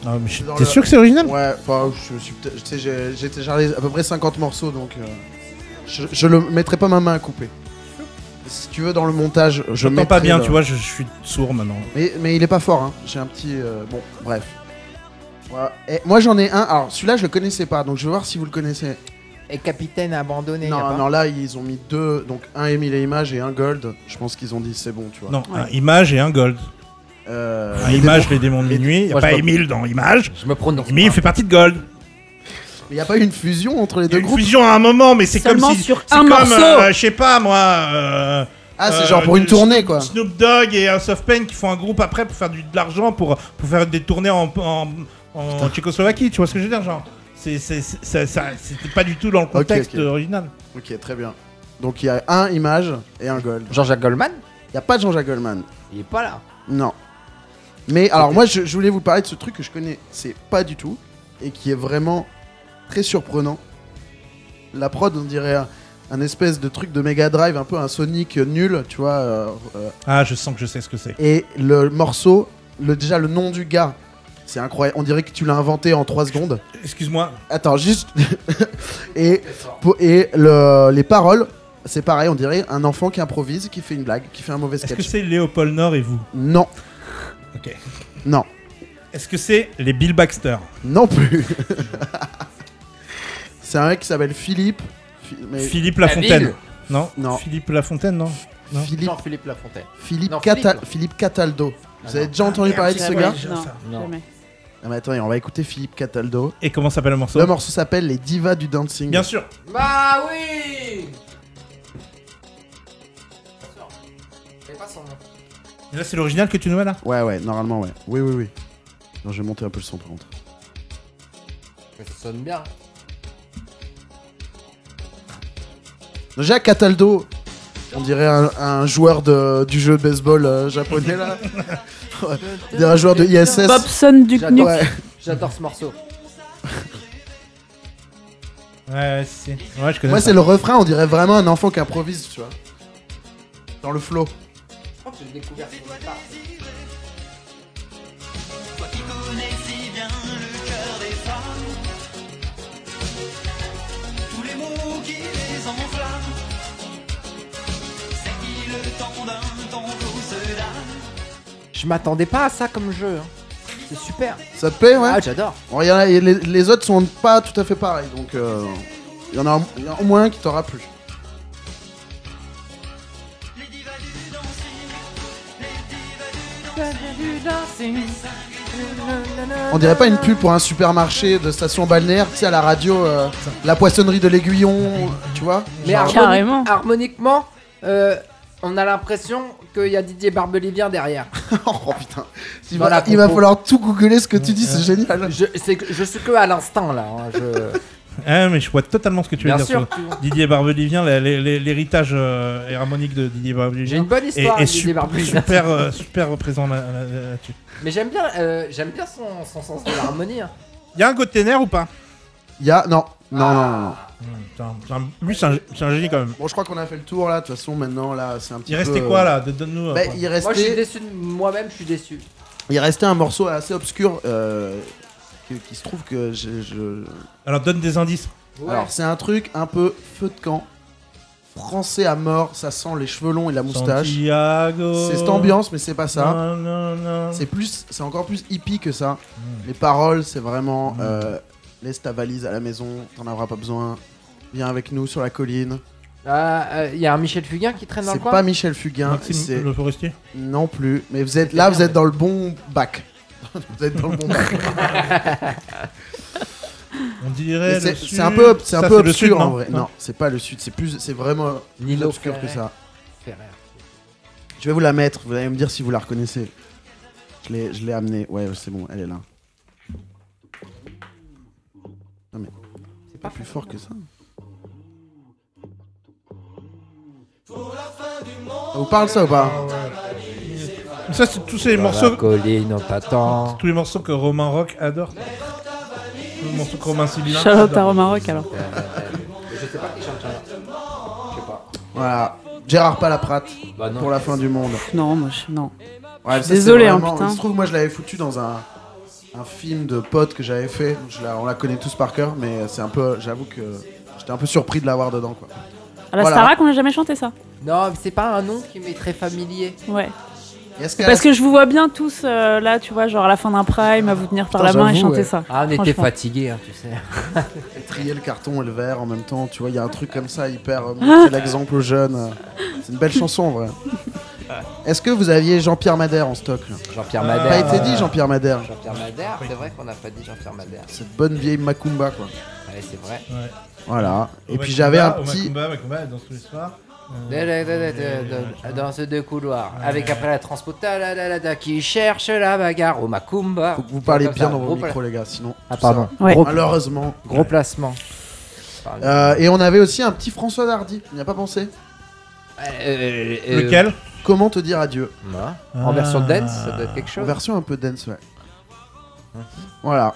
Ah, mais je- Dans T'es le- sûr que c'est original? Ouais, enfin, je suis peut-être- tu sais, j'ai j'ai téléchargé à peu près 50 morceaux donc euh, je, je le mettrai pas ma main à couper. Si tu veux, dans le montage, je Je mettrai pas bien, le- tu vois, je, je suis sourd maintenant. Mais, mais il est pas fort, hein. J'ai un petit. euh, bon, bref. Voilà. Et moi j'en ai un. Alors celui-là, je le connaissais pas, donc je vais voir si vous le connaissez. Et Capitaine abandonné. y a Non, pas non, là ils ont mis deux, donc un Emile et Image et un Gold. Je pense qu'ils ont dit c'est bon, tu vois. Non, Ouais. un image et un gold. Euh, les image, démons- les démons de minuit. Il n'y a Moi, pas je peux- Émile dans image. Je me prononce. Émile pas. fait partie de gold. Il y a pas eu une fusion entre les Il y a deux une groupes fusion à un moment, mais c'est comme Seulement si. sur c'est un comme, morceau. euh, je sais pas moi. euh, Ah, c'est euh, genre pour une tournée quoi. Snoop Dogg et House of Pain qui font un groupe après pour faire du, de l'argent, pour, pour faire des tournées en, en, en Tchécoslovaquie, tu vois ce que je veux dire, genre c'est, c'est, c'est- ça- ça- C'était pas du tout dans le contexte ok. original. Ok, très bien. Donc il y a un Image et un Gold. Jean-Jacques Goldman? Il y a pas de Jean-Jacques Goldman. Il est pas là. Non. Mais alors moi je, je voulais vous parler de ce truc que je connais, c'est pas du tout et qui est vraiment très surprenant. La prod on dirait un, un espèce de truc de Mega Drive, un peu un Sonic nul, tu vois. euh, euh, Ah, je sens que je sais ce que c'est. et le morceau, le, déjà le nom du gars, C'est incroyable. On dirait que tu l'as inventé en 3 secondes. Excuse-moi. Attends, juste. (laughs) et pour- et le- les paroles, c'est pareil, on dirait un enfant qui improvise, qui fait une blague, qui fait un mauvais Est-ce que sketch. c'est Léopold Nord et vous? Non, Ok. non, Est-ce que c'est les Bill Baxter non plus. (laughs) c'est un mec qui s'appelle Philippe. Mais- Philippe La Lafontaine ville. Non. Non. Philippe Lafontaine, non non. Philippe, Jean-Philippe Lafontaine. Philippe, Non, Cata- Philippe. Philippe Cataldo. Vous Ah avez non. déjà entendu parler de ce gars Non, Non. jamais. ah, mais Attendez, on va écouter Philippe Cataldo. Et comment s'appelle le morceau Le morceau s'appelle Les Divas du Dancing. Bien sûr. Bah oui C'est pas son nom. Et là, c'est l'original que tu nous mets là Ouais, ouais, normalement, ouais. Oui, oui, oui. Non, je vais monter un peu le son par contre. Mais ça sonne bien. Déjà, Cataldo, on dirait un, un joueur de, du jeu de baseball euh, japonais là. Ouais. (laughs) On dirait un joueur de ISS. Bobson du J'adore. Ouais. J'adore ce morceau. Ouais, si. Ouais, je connais. Moi, c'est le refrain, on dirait vraiment un enfant qui improvise, tu vois. Dans le flow. Que j'ai découvert sur le tard. Toi qui connais si bien le cœur des femmes, tous les mots qui les enflamment, c'est qui le temps d'un tango donne. Je m'attendais pas à ça comme jeu. hein. C'est super. Ça te plaît, ouais Ah, j'adore. Bon, il y en a- les, les autres sont pas tout à fait pareils, donc euh, il y en a, il y en a au moins un qui t'aura plu. On dirait pas une pub pour un supermarché de station balnéaire, tu sais, à la radio, euh, la poissonnerie de l'aiguillon, tu vois Mais Genre- harmoni- Carrément. harmoniquement, euh, on a l'impression qu'il y a Didier Barbelivien derrière. (laughs) oh putain, il va, il falloir tout googler ce que tu dis, c'est génial. Je, je suis que à l'instinct là. hein, je- (laughs) Ah, mais je vois totalement ce que tu veux Bien dire. sûr. sur Didier Barbelivien, la- l'héritage euh, harmonique de Didier J'ai une Barbelivien. bonne histoire avec Didier super, Barbelivien. super, euh, super présent là- là- là- là-dessus. Mais j'aime bien, euh, j'aime bien son, son sens de l'harmonie. hein. Il y a un côté nerf ou pas? Il y a. Non, non, non, non. non. Hum, putain, c'est un- Lui, c'est un, c'est un génie quand même. Bon, je crois qu'on a fait le tour là, de toute façon, maintenant là, c'est un petit Il peu. restait quoi là De- Donne-nous. Bah, euh, il, Moi je suis restait, déçu de moi-même, je suis déçu. il restait un morceau assez obscur euh, qui, qui se trouve que je. je- Alors donne des indices. Alors, c'est un truc un peu feu de camp. Français à mort, ça sent les cheveux longs et la moustache. Santiago. C'est cette ambiance, mais c'est pas ça. Non, non, non. C'est plus, c'est encore plus hippie que ça. Mm. Les paroles, c'est vraiment Mm. euh, laisse ta valise à la maison, t'en auras pas besoin. Viens avec nous sur la colline. Il y a un Michel Fugain qui traîne dans le C'est coin. pas Michel Fugain, c'est le forestier. non plus. Mais vous êtes là, vous êtes dans le bon bac. Vous êtes dans le bon bac. On dirait. C'est le c'est sud. un peu, c'est un Ça, peu le obscur sud, en vrai. Non, c'est pas le sud. C'est plus, c'est vraiment plus obscur que ça. Ferrer. Je vais vous la mettre. Vous allez me dire si vous la reconnaissez. Je l'ai, je l'ai amenée. Ouais, c'est bon, elle est là. Non mais, c'est pas plus fort que ça. Ça vous parle ça ou pas? Ça, c'est tous ces Sur la morceaux. colline, on t'attend. Tous les morceaux que Romain Rock adore. Tous les morceaux que Romain Sylvain. Charlotte à. Romain Rock alors. Je sais pas qui chante ça. Je sais pas. Voilà. Gérard Palaprate Bah non. pour la fin du monde. Non, moi je. Non. Ouais, ça, c'est Désolé, hein, vraiment- putain. Il se trouve, moi, je l'avais foutu dans un, un film de potes que j'avais fait. Je la- on la connaît tous par cœur, mais c'est un peu. J'avoue que j'étais un peu surpris de l'avoir dedans, quoi. À la Voilà. Starac, on n'a jamais chanté ça. Non, mais c'est pas un nom qui m'est très familier. Ouais. C'est parce que je vous vois bien tous euh, là, tu vois, genre à la fin d'un prime, à vous tenir par Putain, la main et chanter ouais. ça. Ah, on était fatigués, hein, tu sais. trier le carton et le verre en même temps, tu vois, il y a un truc comme ça hyper. euh, montrer l'exemple aux jeunes. C'est une belle chanson, en vrai. Est-ce que vous aviez Jean-Pierre Madère en stock là Jean-Pierre Ah. Madère. Pas été dit euh, Jean-Pierre Madère. Jean-Pierre Madère, c'est vrai qu'on n'a pas dit Jean-Pierre Madère. Cette bonne vieille Macumba, quoi. Ouais, c'est vrai. Ouais. Voilà. Et Au puis j'avais un petit. Macumba, Macumba, elle danse tous les soirs. Euh, De- de- de- de- de- Dans ce deux couloirs, avec après la transpo ta- la- la- la- la- qui cherche la bagarre au Macumba. Faut que vous parliez Comme bien dans vos micros, les gars, sinon. Ah pardon. ça- Ouais. Gros, Malheureusement. gros placement. Euh, et on avait aussi un petit François Dardy. On n'y a pas pensé? Euh, euh, Lequel? Comment te dire adieu? Moi En version Ah. dance, ça doit être quelque En chose. version un peu dance, ouais. Voilà.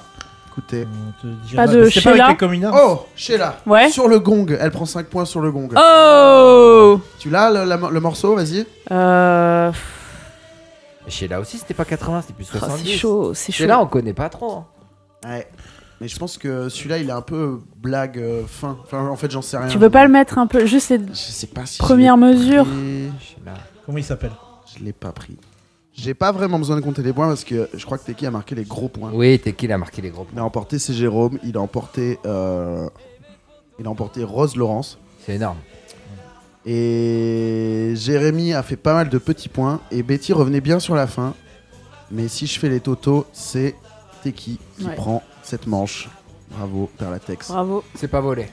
Pas de Mais C'est pas Sheila avec les communards Oh, Sheila. Ouais. Sur le gong. Elle prend 5 points sur le gong. Oh Tu l'as le, la- le morceau? Vas-y. euh... Chez là aussi, c'était pas 80, c'était plus Ah, 70. c'est chaud, c'est chaud. Chez là, on connaît pas trop. hein. Ouais. Mais je pense que celui-là, il est un peu blague euh, fin. Enfin, en fait, j'en sais rien. Tu veux pas le mettre un peu, juste les Je sais pas si. premières mesures? Comment il s'appelle? Je l'ai pas pris. J'ai pas vraiment besoin de compter les points parce que je crois que Teki a marqué les gros points. Oui, il a marqué les gros Il points a emporté c'est Jérôme, il a emporté euh, il a emporté Rose Laurence C'est énorme. et Jérémy a fait pas mal de petits points et Betty revenait bien sur la fin. Mais si je fais les totaux, c'est Teki qui Ouais. prend cette manche. Bravo Perlatex. Bravo. C'est pas volé.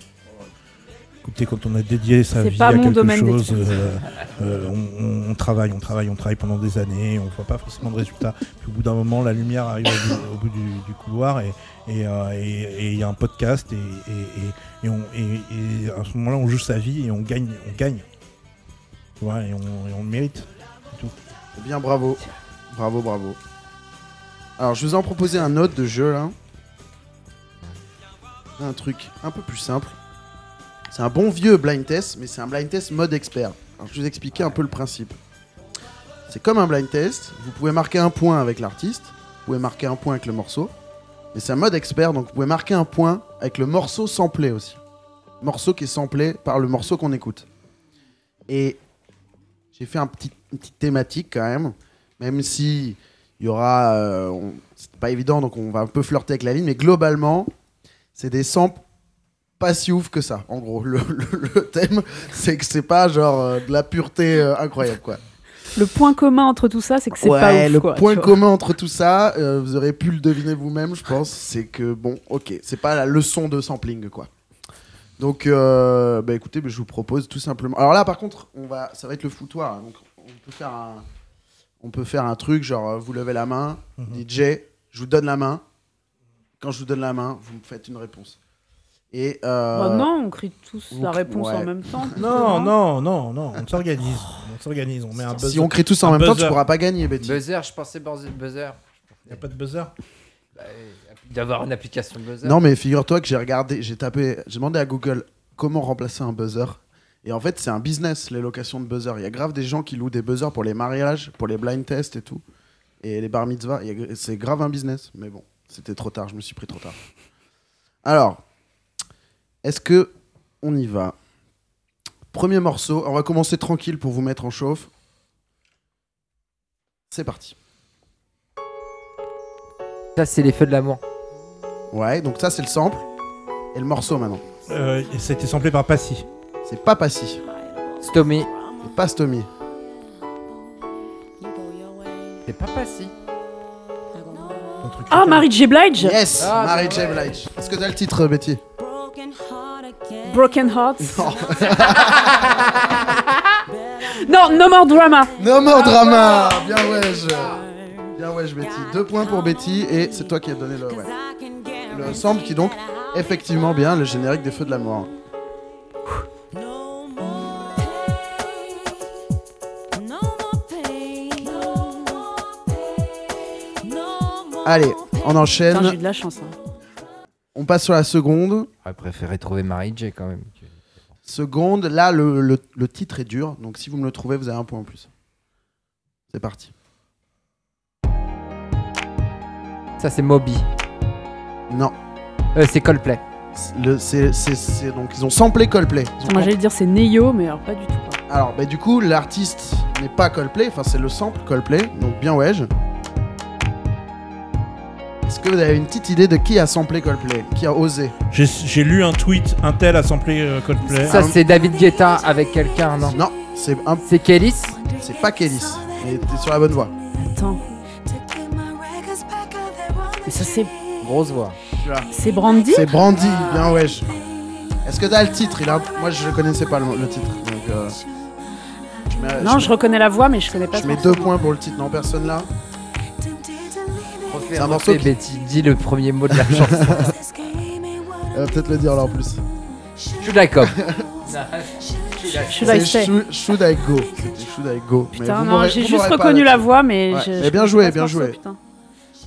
Écoutez, quand on a dédié sa vie pas à mon quelque chose, euh, euh, on, travaille, on travaille, on travaille pendant des années, on voit pas forcément de résultats. Puis au bout d'un moment, la lumière arrive au bout, au bout du, du couloir et et, euh, et- et il y a un podcast et, et, et, et on, et, et à ce moment-là, on joue sa vie et on gagne, on gagne. Tu vois, et on, et on le mérite. Eh Bien bravo. Bravo, bravo. Alors je vous ai en proposé un autre de jeu là. Un truc un peu plus simple. C'est un bon vieux blind test, mais c'est un blind test mode expert. Je vais vous expliquer un peu le principe. C'est comme un blind test, vous pouvez marquer un point avec l'artiste, vous pouvez marquer un point avec le morceau, mais c'est un mode expert, donc vous pouvez marquer un point avec le morceau samplé aussi. Morceau qui est samplé par le morceau qu'on écoute. Et j'ai fait un petit, une petite thématique quand même, même si il y aura, euh, c'est pas évident, donc on va un peu flirter avec la ligne, mais globalement, c'est des samples pas si ouf que ça. En gros, le, le- le thème, c'est que c'est pas genre euh, de la pureté euh, incroyable, quoi. Le point commun entre tout ça, c'est que c'est ouais, pas ouf. le quoi, point commun entre tout ça, euh, vous aurez pu le deviner vous-même, je pense, c'est que bon, ok, c'est pas la leçon de sampling, quoi. Donc, euh, bah écoutez, bah, je vous propose tout simplement. Alors là, par contre, on va, ça va être le foutoir. hein, donc, on peut faire un, on peut faire un truc genre, vous levez la main, Mhm. DJ, je vous donne la main. Quand je vous donne la main, vous me faites une réponse. Et euh, Bah non, on crie tous la réponse ouais. en même temps. Non, non, non, non, on s'organise, on s'organise, on met un buzzer. si on crie tous en un même temps, tu pourras pas gagner, Betty. Buzzer, je pensais buzzer- buzzer. Y a pas de buzzer? Bah, D'avoir une application buzzer. Non, mais figure-toi que j'ai regardé, j'ai tapé, j'ai demandé à Google comment remplacer un buzzer. Et en fait, c'est un business, les locations de buzzer. Il y a grave des gens qui louent des buzzers pour les mariages, pour les blind tests et tout. Et les bar mitzvahs, c'est grave un business. Mais bon, c'était trop tard, je me suis pris trop tard. Alors, est-ce que on y va? Premier morceau, on va commencer tranquille pour vous mettre en chauffe. C'est parti. Ça, c'est les feux de l'amour. Ouais, donc ça c'est le sample. Et le morceau maintenant. euh, Ça a été samplé par Passy. C'est pas Passy, Stomy. c'est pas Stomy. C'est pas truc. Ah, Mary J. Blige Yes, Ah, bah J. Blige. Est-ce que t'as le titre, Betty? Broken Hearts. Non. (laughs) Non, No More Drama. No more drama. Bien wesh. Bien wesh, Betty. Deux points pour Betty et c'est toi qui as donné le, ouais. le sample qui donc effectivement bien le générique des Feux de l'amour. Allez, on Putain, j'ai eu enchaîne. de la chance. hein. On passe sur la seconde. J'aurais préféré trouver Mary J quand même. Seconde, là le, le- le titre est dur, donc si vous me le trouvez, vous avez un point en plus. C'est parti. Ça, c'est Moby. Non, Euh, c'est Coldplay. le, c'est, c'est- c'est- donc ils ont samplé Coldplay. Ont Moi, j'allais dire c'est Neyo, mais alors pas du tout. quoi. Alors, bah, du coup, l'artiste n'est pas Coldplay, enfin, c'est le sample Coldplay, donc bien ouais. Est-ce que vous avez une petite idée de qui a samplé Coldplay Qui a osé J'ai j'ai lu un tweet, un tel a samplé euh, Coldplay. Ça, c'est David Guetta avec quelqu'un, non Non, c'est, un, C'est Kélis c'est pas Kélis, mais t'es sur la bonne voie. Attends. Mais ça, c'est Grosse voix. c'est Brandy C'est Brandy, bien ouais. Est-ce que t'as le titre? Il a, Moi, je connaissais pas le, le titre. Donc, euh, je mets, Non, je, je reconnais la voix, mais je connais pas je ce mets morceau. deux points pour le titre. Non, personne là? Refais, un morceau qui- Betty, dis le premier mot de la (laughs) chanson. Elle va peut-être le dire là en plus. Should I come? (laughs) Should I C'est stay? Should, Should I Go? C'était Should I Go? Mais Putain, vous non, j'ai juste reconnu la voix, mais Ouais. je. Mais je bien joué, bien joué. putain.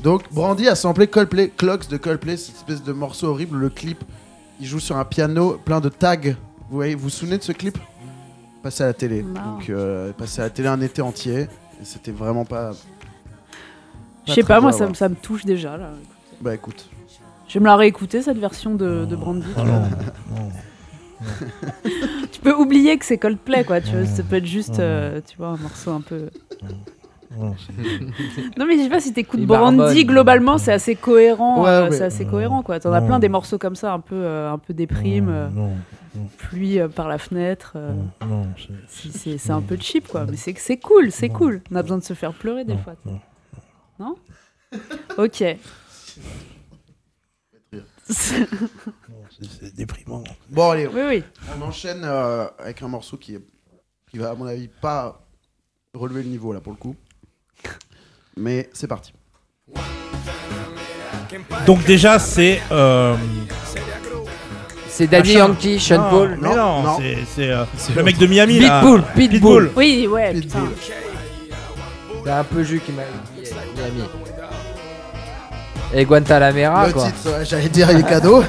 Donc Brandy a samplé Coldplay, Clocks de Coldplay, cette espèce de morceau horrible. Le clip, il joue sur un piano plein de tags. Vous voyez, vous vous souvenez de ce clip? Passé à la télé. Non. Donc euh, passé à la télé un été entier. Et c'était vraiment pas Je sais pas, moi ça, me- ça me touche déjà. Là. Bah écoute. Je vais me la réécouter cette version de, de Brandy. Ah non, non. (laughs) Tu peux oublier que c'est Coldplay quoi, tu vois, ça peut être juste, euh, tu vois, un morceau un peu. non, mais je sais pas si t'écoutes Il Brandy, globalement c'est assez cohérent, Ouais, euh, c'est assez cohérent quoi. T'en as plein des morceaux comme ça, un peu, euh, un peu déprime, euh, Non, pluie euh, par la fenêtre. euh, non, non, c'est- si c'est c'est un peu cheap quoi, mais c'est c'est cool, c'est cool. On a besoin de se faire pleurer des non, fois. non. Ok. Non, c'est- c'est déprimant. Bon allez, Oui oui. on enchaîne euh, avec un morceau qui, est, qui va à mon avis pas relever le niveau là pour le coup. Mais c'est parti. Donc déjà, c'est... euh, C'est Daddy machin. Yankee, Sean Non, Paul. mais Non, non, non. c'est- c'est euh, C'est le mec de Miami, là. Pitbull, Pitbull. Oui ouais. Pitbull. C'est un peu jus qui m'a mis. Et Guantanamera, le quoi. titre, ouais, j'allais dire les cadeaux.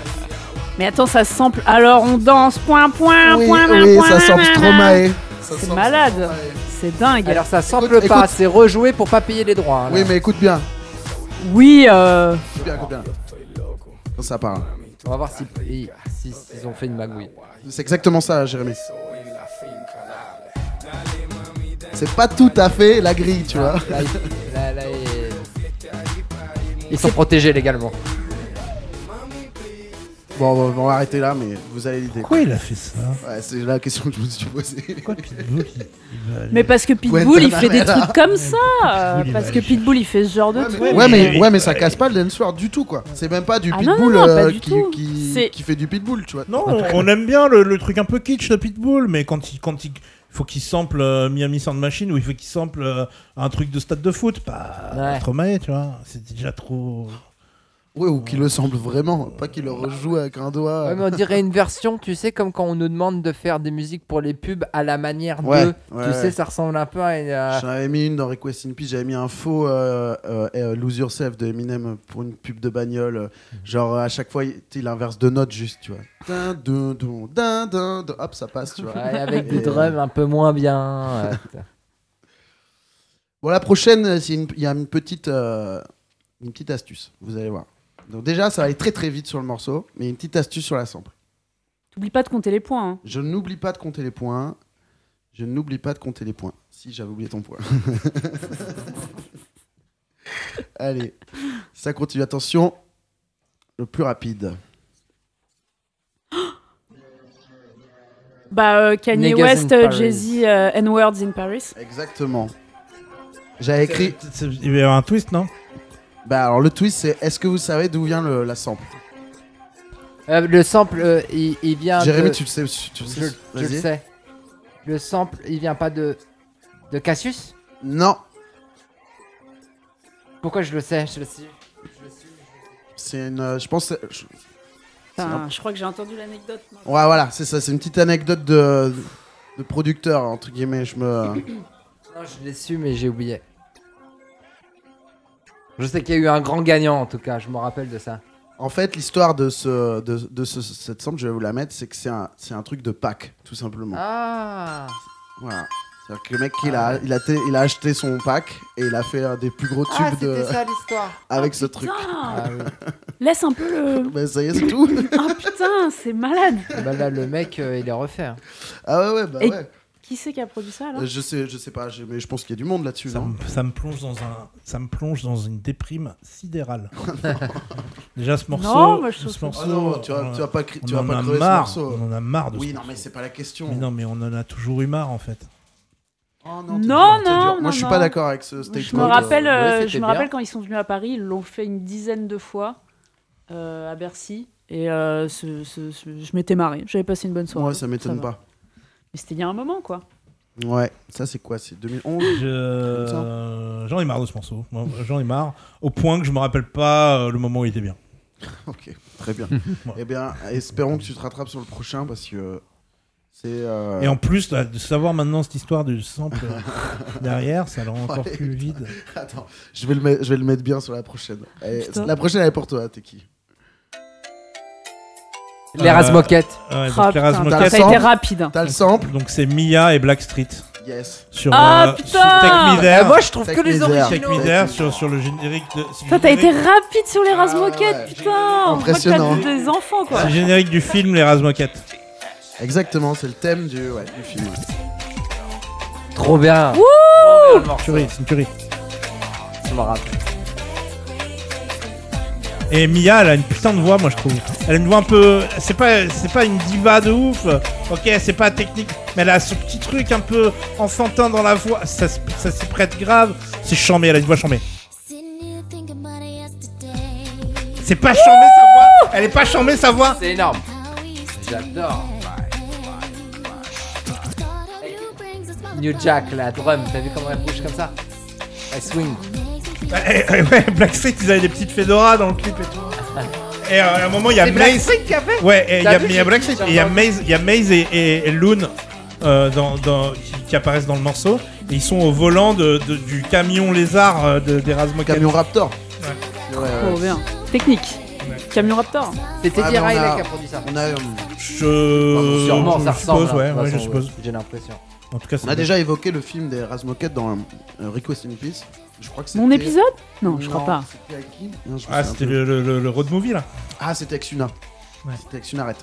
(laughs) Mais attends, ça sample. Alors on danse, point point oui, point oui, point, ça semble. Stromae. Ça C'est semble malade. Stromae. C'est dingue. Alors ça sample Écoute, pas, écoute. c'est rejoué pour pas payer les droits. hein, Oui, mais écoute bien. Oui, euh, Écoute bien, écoute bien. Quand ça part. On va voir si, si- si- s'ils ont fait une magouille. C'est exactement ça, Jérémy. C'est pas tout à fait la grille, tu vois. Là, ils- là, là, ils- ils sont protégés légalement. Bon, bon, on va arrêter là, mais vous avez l'idée. Pourquoi il a fait ça Ouais, c'est la question que je me suis posée. Pourquoi Pitbull il, il va aller- mais parce que Pitbull il fait des trucs comme ça. Pitbull, parce que Pitbull il fait ce genre de Ouais, trucs. mais, Ouais, mais- ouais, mais ça casse pas le dance floor du tout, quoi. C'est même pas du Ah pitbull non, non, pas euh, du qui, fait du pitbull, tu vois. Non, on, on aime bien le, le truc un peu kitsch de Pitbull, mais quand il, quand il faut qu'il sample euh, Miami Sound Machine ou il faut qu'il sample euh, un truc de stade de foot, pas Ouais. maé, tu vois. C'est déjà trop. Ouais, ou qu'il le semble vraiment, pas qu'il le rejoue avec un doigt. Ouais, mais on dirait une version, tu sais, comme quand on nous demande de faire des musiques pour les pubs à la manière Ouais, de. ouais, tu ouais. sais, ça ressemble un peu à une. euh, J'en avais mis une dans Request in Peace, j'avais mis un faux euh, euh, euh, Lose Yourself de Eminem pour une pub de bagnole. euh, Genre euh, à chaque fois, il, inverse deux notes juste, tu vois. Dun, dun, din, din, din. Hop, ça passe, tu vois. ouais, avec des Et, drums un peu moins bien. euh, Bon, la prochaine, euh, une- il y a une petite, euh, une petite astuce, vous allez voir. Donc déjà, ça va aller très très vite sur le morceau, mais une petite astuce sur la sample. T'oublies pas de compter les points. hein. Je n'oublie pas de compter les points. Je n'oublie pas de compter les points. Si j'avais oublié ton point. (laughs) Allez, ça continue. Attention, le plus rapide. (gasps) Bah euh, Kanye Niggas in West, euh, Paris. Jay-Z, euh, N-Words in Paris. Exactement. J'avais écrit. Il va y avoir un twist, non? Bah alors le twist c'est est-ce que vous savez d'où vient le, la sample? Euh, le sample, euh, il, il vient. Jérémy, de... tu le sais, tu le Je, sais. je le Vas-y. sais. Le sample, il vient pas de. de Cassius? Non, Pourquoi je le sais? Je le sais. c'est une. euh, je pense. que je- je crois que j'ai entendu l'anecdote. moi. Ouais, voilà, c'est ça. C'est une petite anecdote de, de producteur entre guillemets. Je me. Non, je l'ai su, mais j'ai oublié. Je sais qu'il y a eu un grand gagnant en tout cas, je me rappelle de ça. En fait, l'histoire de, ce, de, de ce- cette sample, je vais vous la mettre, c'est que c'est un, c'est un truc de pack, tout simplement. Ah Voilà. C'est-à-dire que le mec, il, a, il, a il a acheté son pack et il a fait un des plus gros tubes Ah, de, c'était ça l'histoire (laughs) avec Ah, ce truc. putain. Ah oui. (laughs) Laisse un peu le. (laughs) Bah, ça y est, c'est tout. Ah putain, c'est malade. bah là, le mec, euh, il est refait. hein. ah ouais, ouais, bah Et- ouais. Qui c'est qui a produit ça alors Euh, Je sais, je sais pas, je- mais je pense qu'il y a du monde là-dessus, ça me, ça me plonge dans un, ça me plonge dans une déprime sidérale. (laughs) Déjà ce morceau, Non, moi, je ce morceau, Ah non, tu vas, tu vas pas, tu vas en pas crever marre, ce morceau. on en a marre de Oui, ce non, mais c'est pas la question. Mais non, mais on en a toujours eu marre en fait. Oh, Non, dur, non, non, Moi, je suis pas d'accord avec ce Je statement. me rappelle, euh, je me bien. rappelle quand ils sont venus à Paris, ils l'ont fait une dizaine de fois euh, à Bercy. Et euh, ce- ce- ce- je m'étais marré. J'avais passé une bonne soirée. Ouais, ça m'étonne va. pas. Mais c'était il y a un moment, quoi. Ouais, ça c'est quoi C'est 2011 Je- euh, J'en ai marre de ce morceau. J'en ai marre. Au point que je me rappelle pas euh, le moment où il était bien. (laughs) Ok, très bien. (laughs) eh bien, espérons que tu te rattrapes sur le prochain parce que c'est. euh, Et en plus, là, de savoir maintenant cette histoire du sample (laughs) derrière, ça le rend encore Ouais. plus vide. Attends, je vais, le mettre, je vais le mettre bien sur la prochaine. Allez, Putain. la prochaine, elle est pour toi, t'es qui Les Razmoquettes. Ouais, donc Ah, les putain, Razmoquettes, T'as ça le a été sample rapide. hein. T'as le sample? Donc c'est Mia et Blackstreet. Yes. sur, Ah, euh, putain sur Take Me There. Euh, moi, je trouve que Take les Me There. Take originaux. Me There sur, sur le générique de. c'est le Toi, t'as été générique- rapide sur les Ah, Razmoquettes, ouais. putain On voit que Impressionnant. t'as des enfants, quoi C'est le générique du film Les Razmoquettes. Exactement, c'est le thème du, ouais, du film. Trop bien. Tuerie, c'est une tuerie. Je me rappelle. Et Mia, elle a une putain de voix, moi je trouve. Elle a une voix un peu. C'est pas, c'est pas une diva de ouf. Ok, c'est pas technique, mais elle a ce petit truc un peu enfantin dans la voix. Ça, ça s'y prête grave. C'est chambé, elle a une voix chambée. C'est pas chambé sa voix. Elle est pas chambée sa voix. C'est énorme. J'adore. New Jack, la drum, t'as vu comment elle bouge comme ça? Elle swing. Ouais, ouais, ouais, Blackstreet, ils avaient des petites fedoras dans le clip et tout. Et euh, à un moment, il y a C'est Maze. Blackstreet qui a fait Ouais, et il y T'as a, vu, il y a j'ai- Blackstreet, j'ai et il y a entendu. Maze, il y a Maze et, et, et Loon euh, dans, dans- qui, qui apparaissent dans le morceau. Et ils sont au volant de, de- du camion lézard euh, de. Camion Raptor. Ouais. Ouais, ouais. Trop bien. Technique. Camion Raptor. C'était Ah, Teddy mais on Riley a- qui a produit ça. On a, euh, Je. Sûrement, je ça ressemble. suppose, ouais, hein, de toute ouais, je façon, suppose. J'ai l'impression. En tout cas, on c'est a déjà évoqué le film des Razmoket dans euh, Request in Peace. Je crois que Mon épisode Non, je crois pas. C'était avec qui Non, je me Ah, c'était le, le, le- le road movie là. Ah, c'était avec Suna. Ouais. C'était avec Sunaret.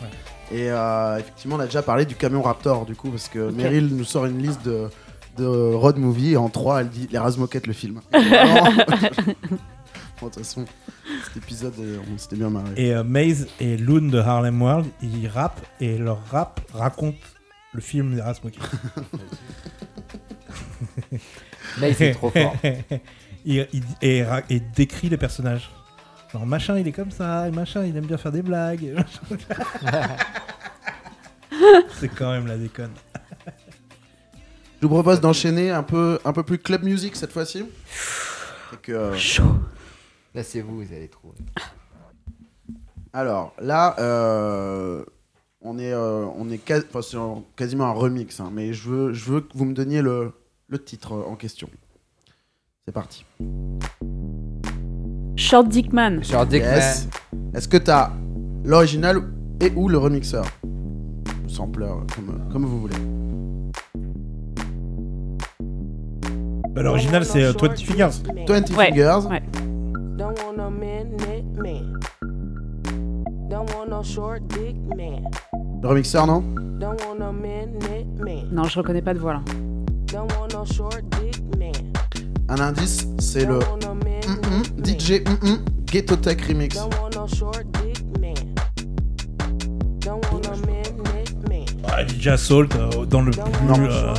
Ouais. Et euh, effectivement, on a déjà parlé du camion Raptor, du coup, parce que. Meryl nous sort une liste de, de road movie, et en 3, elle dit Les Razmoket, le film. (laughs) Vraiment. (laughs) Bon, De toute façon, cet épisode, euh, on s'était bien marré. Et euh, Maze et Loon de Harlem World, ils rappent et leur rap raconte le film des (laughs) Mais c'est trop fort. (laughs) il, il- et, ra- et décrit les personnages. Genre machin il est comme ça, et machin il aime bien faire des blagues. (laughs) C'est quand même la déconne. Je vous propose d'enchaîner un peu, un peu plus club music cette fois-ci. Et que, Chaud. Là, c'est vous, vous allez trouver. Alors là, euh, on est, euh, on est quas- enfin, c'est un- quasiment un remix, hein, mais je veux, je veux que vous me donniez le, le titre en question. C'est parti. Short Dick Man. Genre Dickman. Yes. Est-ce que t'as l'original et ou le remixeur? Le sampler, comme, comme vous voulez. Bah, L'original c'est euh, 20 Fingers. 20 Ouais, Fingers. ouais. Don't want no minute man. Don't want no short dick man. Le remixeur, non? Don't want no minute man. Non, je reconnais pas de voix là. Un indice, c'est le mm, mm. DJ mm, mm, Ghetto Tech Remix. Ah, DJ Assault euh, dans le plus. euh,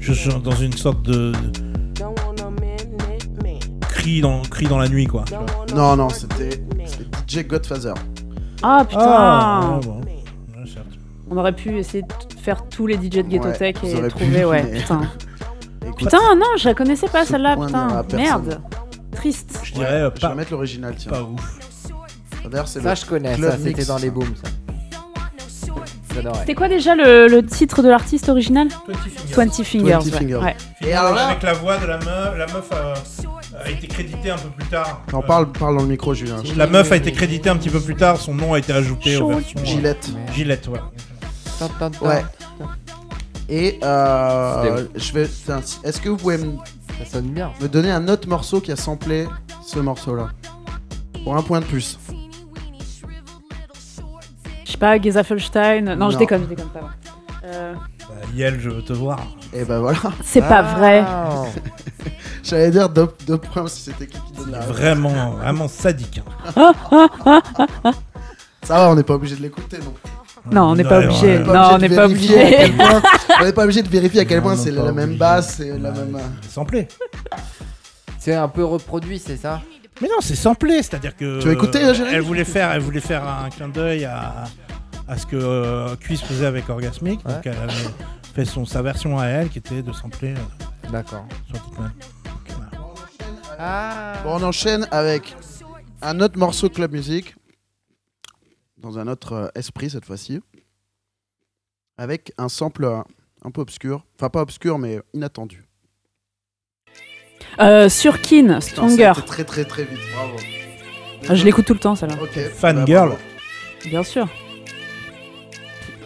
je suis dans une sorte de cri dans, cri dans la nuit quoi. Non, non, c'était DJ Godfather. Ah putain Ah, bon. On aurait pu essayer de faire tous les DJ de Ghetto Ouais, Tech et trouver, ouais, mais- putain. (laughs) Écoute, Putain, non, je la connaissais pas Ce celle-là, point putain. n'ira à personne. Merde. Triste. Je dirais euh, je pas, vais mettre l'original, tiens. pas ouf. D'ailleurs, c'est Ça, je connais. club Ça, c'était mix, dans les booms, ça. J'adorais. C'était quoi déjà le, le titre de l'artiste original 20 Fingers. 20 Fingers. 20 ouais. Fingers. Ouais. Et alors là- avec la voix de la meuf, la meuf a, a été créditée un peu plus tard. On Euh, parle, parle dans le micro, Julien. La meuf a été créditée un petit peu plus tard, son nom a été ajouté aux versions. Gillette. Gillette, ouais. Tan, tan, tan. Ouais. Et euh, je vais. Est-ce que vous pouvez me, Ça sonne bien. me donner un autre morceau qui a samplé ce morceau-là? Pour un point de plus. Je sais pas, Gezafelstein. Non, Non. je déconne, je déconne pas. Euh, Bah, Yel, je veux te voir. Et ben voilà. c'est pas vrai. Ah. (laughs) J'allais dire deux, deux points si c'était qui qui donne la. Vraiment, vraiment sadique. hein. Ça va, on n'est pas obligé de l'écouter non plus. Non, on n'est pas obligé. Non, on de n'est pas vérifier à obligé. quel point- (laughs) on n'est pas obligé de vérifier à quel point c'est la même basse, c'est la même. c'est Samplé. C'est un peu reproduit, c'est ça? Mais non, c'est samplé, c'est-à-dire que. Tu veux écouter, euh, Jérémy? Elle voulait faire, elle voulait faire un clin d'œil à, à ce que euh, Cuisse faisait avec Orgasmic. Donc elle avait fait son, sa version à elle qui était de sampler euh, D'accord. Ah. Bon, on enchaîne avec un autre morceau de club music, dans un autre euh, esprit cette fois-ci, avec un sample euh, un peu obscur, enfin pas obscur mais inattendu. Euh, Surkin, Putain, Stronger. très très très vite, bravo. Ah, je l'écoute tout le temps, celle-là. Ok. Fangirl. bah, bravo. Bien sûr.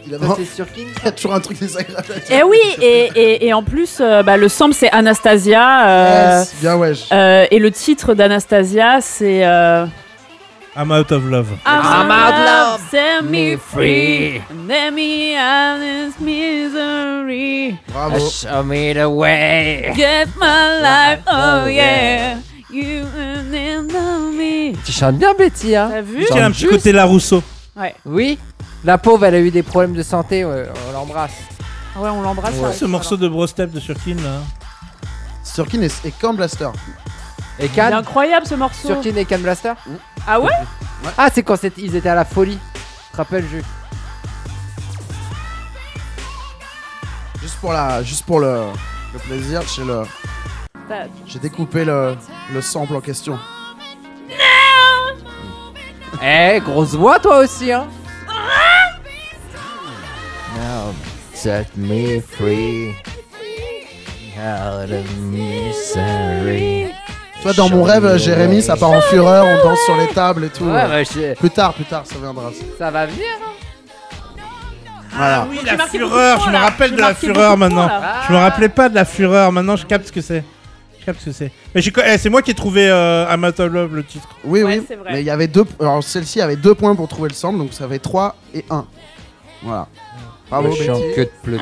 Il a bossé sur King (laughs) Il y a toujours un truc désagréable. à dire. Et Eh oui, et, et, et en plus, euh, bah, le sample c'est Anastasia. euh, Yes, bien wesh. euh, et le titre d'Anastasia c'est. I'm out of love. I'm out love, set me me free. Let me out of this misery. Bravo. Show me the way. Get my life, oh yeah. You and love me. Tu chantes bien, Betty, hein T'as vu Tiens, un petit juste. côté La Rousseau. Ouais. Oui. La pauvre, elle a eu des problèmes de santé, ouais, on l'embrasse. Ah ouais, on l'embrasse. Ouais. ouais. Ce morceau de Brostep de Surkin là. Surkin et, et Camp Blaster. Et Il est Can incroyable ce morceau. Surkin et Can Blaster Ah ouais Ah, c'est quand ils étaient à la folie. Tu te rappelles, Jules Juste pour, la, juste pour le, le plaisir, j'ai le, j'ai découpé le, le sample en question. Eh, grosse voix, toi aussi, hein Now, set me free. Out of misery. Toi, dans mon rêve, Jérémy, ça part en fureur, on danse sur les tables et tout. Ouais, bah, je- Plus tard, plus tard, ça viendra. ça. va venir. hein. Voilà. oui, J'ai la marqué beaucoup fureur, je points, me là. rappelle J'ai de la marqué fureur beaucoup de points, maintenant. là. Je me rappelais pas de la fureur, maintenant je capte ce que c'est. Je capte ce que c'est. Mais j'ai co- eh, c'est moi qui ai trouvé euh, of Love le titre. Oui, Ouais, oui. c'est vrai. Mais il y avait deux. Alors, celle-ci avait deux points pour trouver le sample, donc ça avait 3 et 1. Voilà. Bravo, Le chant Betty. que de.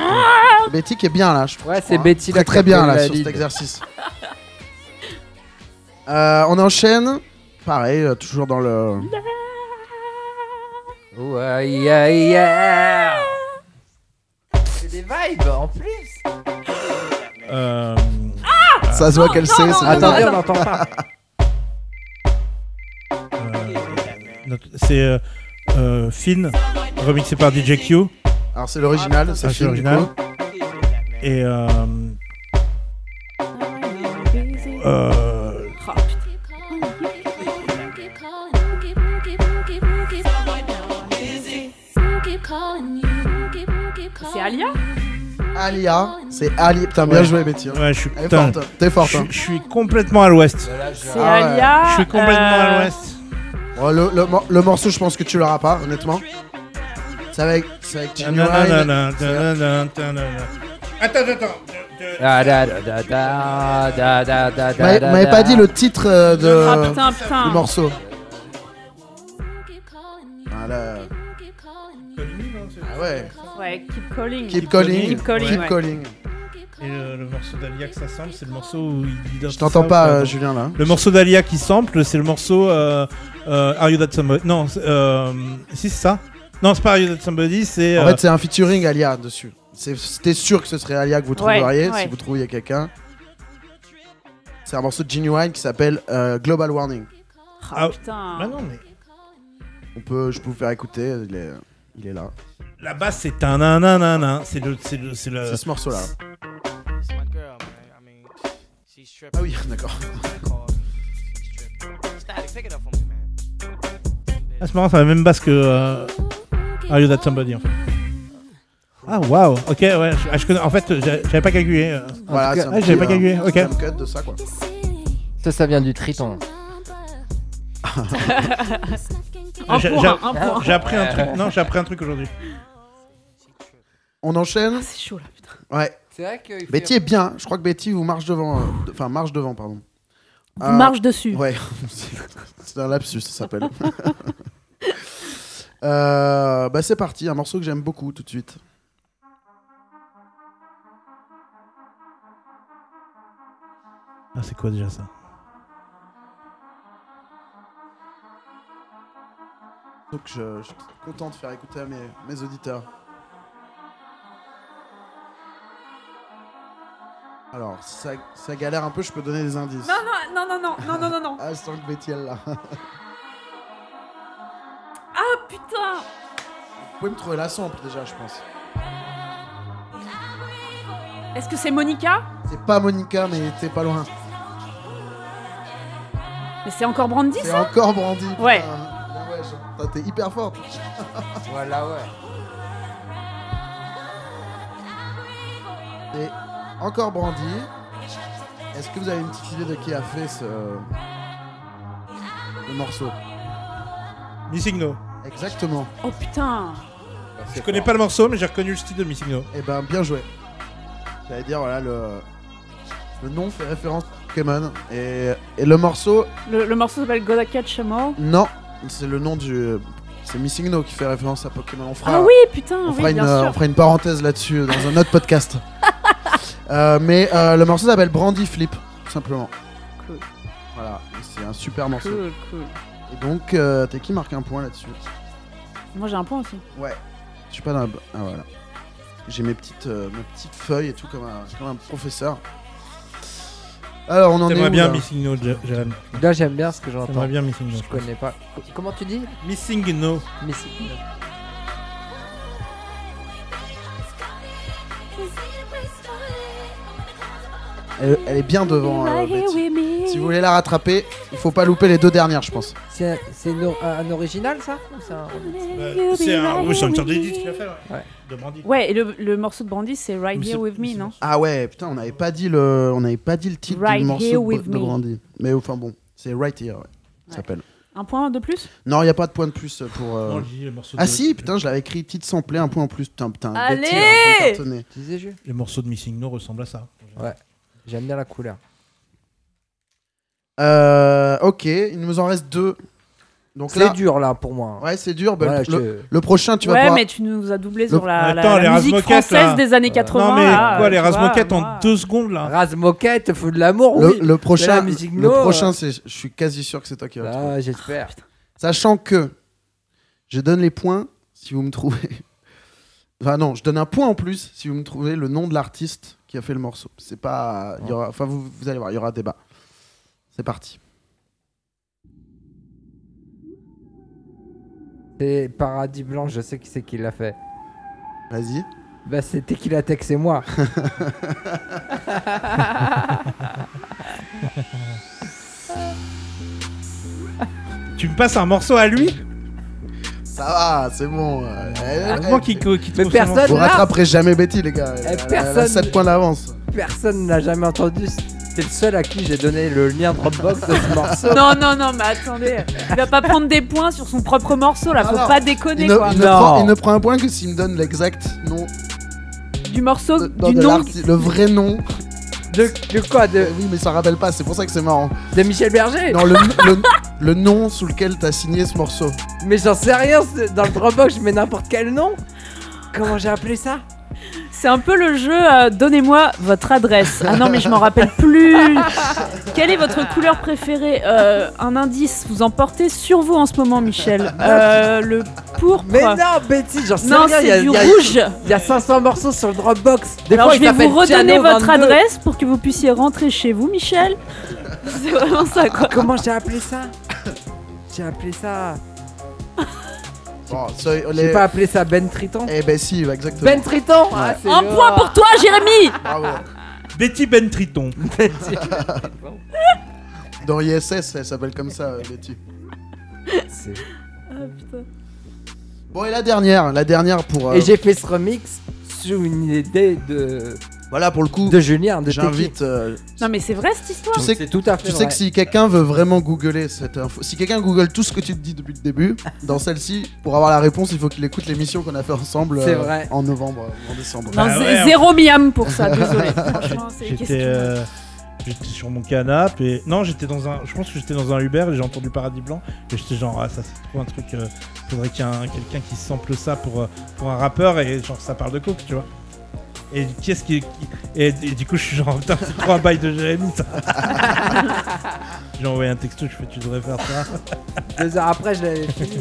Betty qui est bien là, je trouve. Ouais, c'est Betty Très là très a bien là la sur cet exercice. Euh, on enchaîne. Pareil, euh, toujours dans le. Ouais, yeah, yeah. C'est des vibes en plus. Euh, Ça se voit qu'elle sait. c'est Attendez, on n'entend pas. c'est euh, euh, Finn, remixé par DJ Q. Alors c'est l'original, c'est Ah, le c'est film du l'original. coup. Et euh, euh, Alia, c'est Ali. Putain, bien joué, Betty. hein. ouais, je suis, Elle est putain, forte. T'es je, forte. suis- hein. je suis complètement à l'ouest. C'est Ah ouais. Alia. Je suis complètement euh, à l'ouest. Bon, le, le mor- le morceau, je pense que tu l'auras pas, honnêtement. C'est avec, c'est avec Genuine. Nanana, nanana, nanana. Attends, attends, attends. Da, da, da, da, da, da, da, da, Vous m'avez- da, vous m'avez da. pas dit le titre euh, de, Ah putain, putain. du morceau. Voilà. Ah ouais. Ouais, Keep Calling. Keep calling. Keep calling, Keep ouais. calling. Et le, le morceau d'Alia que ça sample, c'est le morceau où il dit Je t'entends pas, euh, Julien là. Le morceau d'Alia qui sample, c'est le morceau euh, euh, Are You That Somebody Non, c'est, euh, si c'est ça. Non, c'est pas Are You That Somebody, c'est. En euh, fait, c'est un featuring Alia dessus. C'était sûr que ce serait Alia que vous trouveriez ouais. si vous trouviez quelqu'un. C'est un morceau de Genuine qui s'appelle euh, Global Warning. Ah Ah, putain. bah non, mais On peut, je peux vous faire écouter. Il est, il est là. La basse c'est un nanana. C'est le, c'est le, c'est le. C'est ce morceau là. It's my girl, man. I mean, she's tripping. Ah oui, (laughs) d'accord. She's tripping. Static, pick it up for me, man. Ah, c'est marrant, c'est la même basse que euh, Are You That Somebody en fait. Ah waouh, ok, ouais. je- ah, je connais, en fait, j'a- j'avais pas calculé. euh. Voilà, c'est un ah, j'avais pas euh, calculé, ok. jump cut de ça quoi. Ça, ça vient du triton. (laughs) Un J'ai- point, j'ai- un point. J'ai appris un truc. Non, j'ai appris un truc aujourd'hui. On enchaîne. Ah, C'est chaud là, putain. Ouais. C'est vrai que. Betty est bien. Je crois que Betty vous marche devant. euh, de- Enfin, marche devant, pardon. Vous Euh, marche dessus. Ouais. (laughs) c'est un lapsus, ça s'appelle. (laughs) Euh, bah c'est parti, un morceau que j'aime beaucoup tout de suite. Ah, c'est quoi déjà ça? Donc je, je suis content de faire écouter à mes, mes auditeurs. Alors, ça, ça galère un peu, je peux donner des indices. Non, non, non, non, non, non, non, non. (laughs) ah, c'est sens que Betty, elle l'a. ah, putain Vous pouvez me trouver la sample déjà, je pense. Est-ce que c'est Monica? C'est pas Monica, mais c'est pas loin. Mais c'est encore Brandy, C'est encore Brandy. Ouais. Ah ouais, t'es hyper forte. Voilà, ouais encore Brandy. Est-ce que vous avez une petite idée de qui a fait ce le morceau? Missing No. Exactement. Oh putain Je connais pas le morceau, mais j'ai reconnu le style de Missing No. Eh ben, bien joué. J'allais dire, voilà, le, le nom fait référence à Pokémon. Et, et le morceau, Le, le morceau s'appelle Gotta Catch non, c'est le nom du. C'est Missing No qui fait référence à Pokémon. On fera, Ah oui, putain, on oui, fera, une, bien sûr. on fera une parenthèse là-dessus dans un autre podcast. (laughs) Euh, mais euh, le morceau s'appelle Brandy Flip, tout simplement. Cool. Voilà, c'est un super morceau. Cool, cool. Et donc, euh, t'es qui marque un point là-dessus? Moi j'ai un point aussi. Ouais. Je suis pas dans la... bo- Ah voilà. J'ai mes petites, euh, mes petites feuilles et tout comme un, comme un professeur. Alors on en est T'aimerais où, bien là? Missing No, Je- Jérém. Là, j'aime bien ce que j'entends. T'aimerais bien Missing No. Je connais pas. Comment tu dis? Missing No. Missing. Elle, elle est bien devant. euh, Right here Betty. with me. Si vous voulez la rattraper, il faut pas louper les deux dernières, je pense. C'est un, c'est une or- un, un original, ça Ou c'est un- Euh, C'est un, oui, c'est un sorte d'édit qu'il a fait, ouais. Ouais. De Brandy. Ouais, et le, le morceau de Brandy c'est Right Mais Here With Me, c'est- non? Ah ouais, putain, on n'avait pas dit le, on n'avait pas dit le titre Right du morceau Here de, With de Me. Brandy. Mais enfin bon, c'est Right Here, ouais. ça Ouais. s'appelle. Un point de plus? Non, il y a pas de point de plus pour. euh, Non, je dis les morceaux Ah de- si, putain, je l'avais écrit titre samplé, un point en plus. Putain, putain, Allez Betty, elle est en train de cartonner. Tu disais, Jules? Les morceaux de Missing No ressemblent à ça. Ouais. J'aime bien la couleur. Euh, ok, il nous en reste deux. Donc C'est là, dur, là, pour moi. ouais, c'est dur. bah, le, je prochain, tu vas Ouais, pouvoir. mais tu nous as doublé sur la, la- Attends, la les musique Razmoquettes, française là. des années 80. Non, mais là, quoi, euh, les tu vois, Razmoquettes moi. en deux secondes là Rase moquette, feu de l'amour, Le, oui. le prochain, la musique le no, prochain, euh. c'est, je suis quasi sûr que c'est toi qui vas le trouver. Ah, j'espère. Sachant que je donne les points si vous me trouvez. Enfin non, je donne un point en plus si vous me trouvez le nom de l'artiste qui a fait le morceau. C'est pas, il y aura, enfin vous, vous allez voir, il y aura débat. C'est parti. C'est Paradis Blanc, je sais qui c'est qui l'a fait. Vas-y. Bah, c'est Tequila Tex et moi. (laughs) Tu me passes un morceau à lui? Ça va, c'est bon. Heureusement eh, qu'il trouve son personne-. Vous rattraperez jamais Betty les gars. Elle, Eh, personne- elle a 7 points d'avance. Personne n'a jamais entendu. C'est le seul à qui j'ai donné le lien Dropbox de ce morceau. Non, non, non, mais attendez. Il va pas prendre des points sur son propre morceau là, faut Alors, pas déconner Il ne, quoi. il ne Non. prend, il ne prend un point que s'il me donne l'exact nom, Du morceau, de, non, du de nom. le vrai nom. De, de quoi de, Oui, mais ça rappelle pas, c'est pour ça que c'est marrant. de Michel Berger Non, le, (laughs) le, le nom sous lequel t'as signé ce morceau. Mais j'en sais rien, dans le Dropbox je mets n'importe quel nom. Comment j'ai appelé ça? C'est un peu le jeu euh, Donnez-moi votre adresse. Ah non, mais je m'en rappelle plus. Quelle est votre couleur préférée? Euh, Un indice, vous en portez sur vous en ce moment, Michel. Euh, le pourpre. Mais non, Betty, j'en sais Non, rien. il y c'est a- du il y a- rouge. Il y a 500 morceaux sur le Dropbox. Des Alors fois, je il vais s'appelle vous redonner Piano votre 22. adresse pour que vous puissiez rentrer chez vous, Michel. C'est vraiment ça, quoi. Comment j'ai appelé ça? J'ai appelé ça. Bon, ça, J'ai les- pas appelé ça Ben Triton. Eh ben si, exactement. Ben Triton Ah, Un point pour toi, Jérémy Bravo. Betty Ben Triton. (laughs) Betty. Dans ISS, elle s'appelle comme ça, euh, Betty. C'est- Ah, putain. Bon, et la dernière, la dernière pour. euh, Et j'ai fait ce remix sur une idée de, Voilà, pour le coup, de Julien, de j'invite. euh, Non, mais c'est vrai cette histoire. tu sais que, C'est tout à fait tu sais vrai. que si quelqu'un veut vraiment googler cette info, si quelqu'un google tout ce que tu te dis depuis le début, dans celle-ci, pour avoir la réponse, il faut qu'il écoute l'émission qu'on a fait ensemble C'est euh, vrai. en novembre, euh, en décembre. Non, Bah zé- ouais, zéro miam pour ça, désolé. (laughs) Franchement, c'est J'étais question. euh, j'étais sur mon canapé et non j'étais dans un je pense que j'étais dans un Uber et j'ai entendu Paradis Blanc et j'étais genre ah ça c'est trop un truc euh, faudrait qu'il y ait un- quelqu'un qui sample ça pour euh, pour un rappeur et genre ça parle de coke tu vois et qui est-ce qui, et, et du coup je suis genre putain c'est trop un (laughs) bail de Jérémy ça. J'ai envoyé un texto je fais tu devrais faire ça. Deux heures après, je l'avais fini.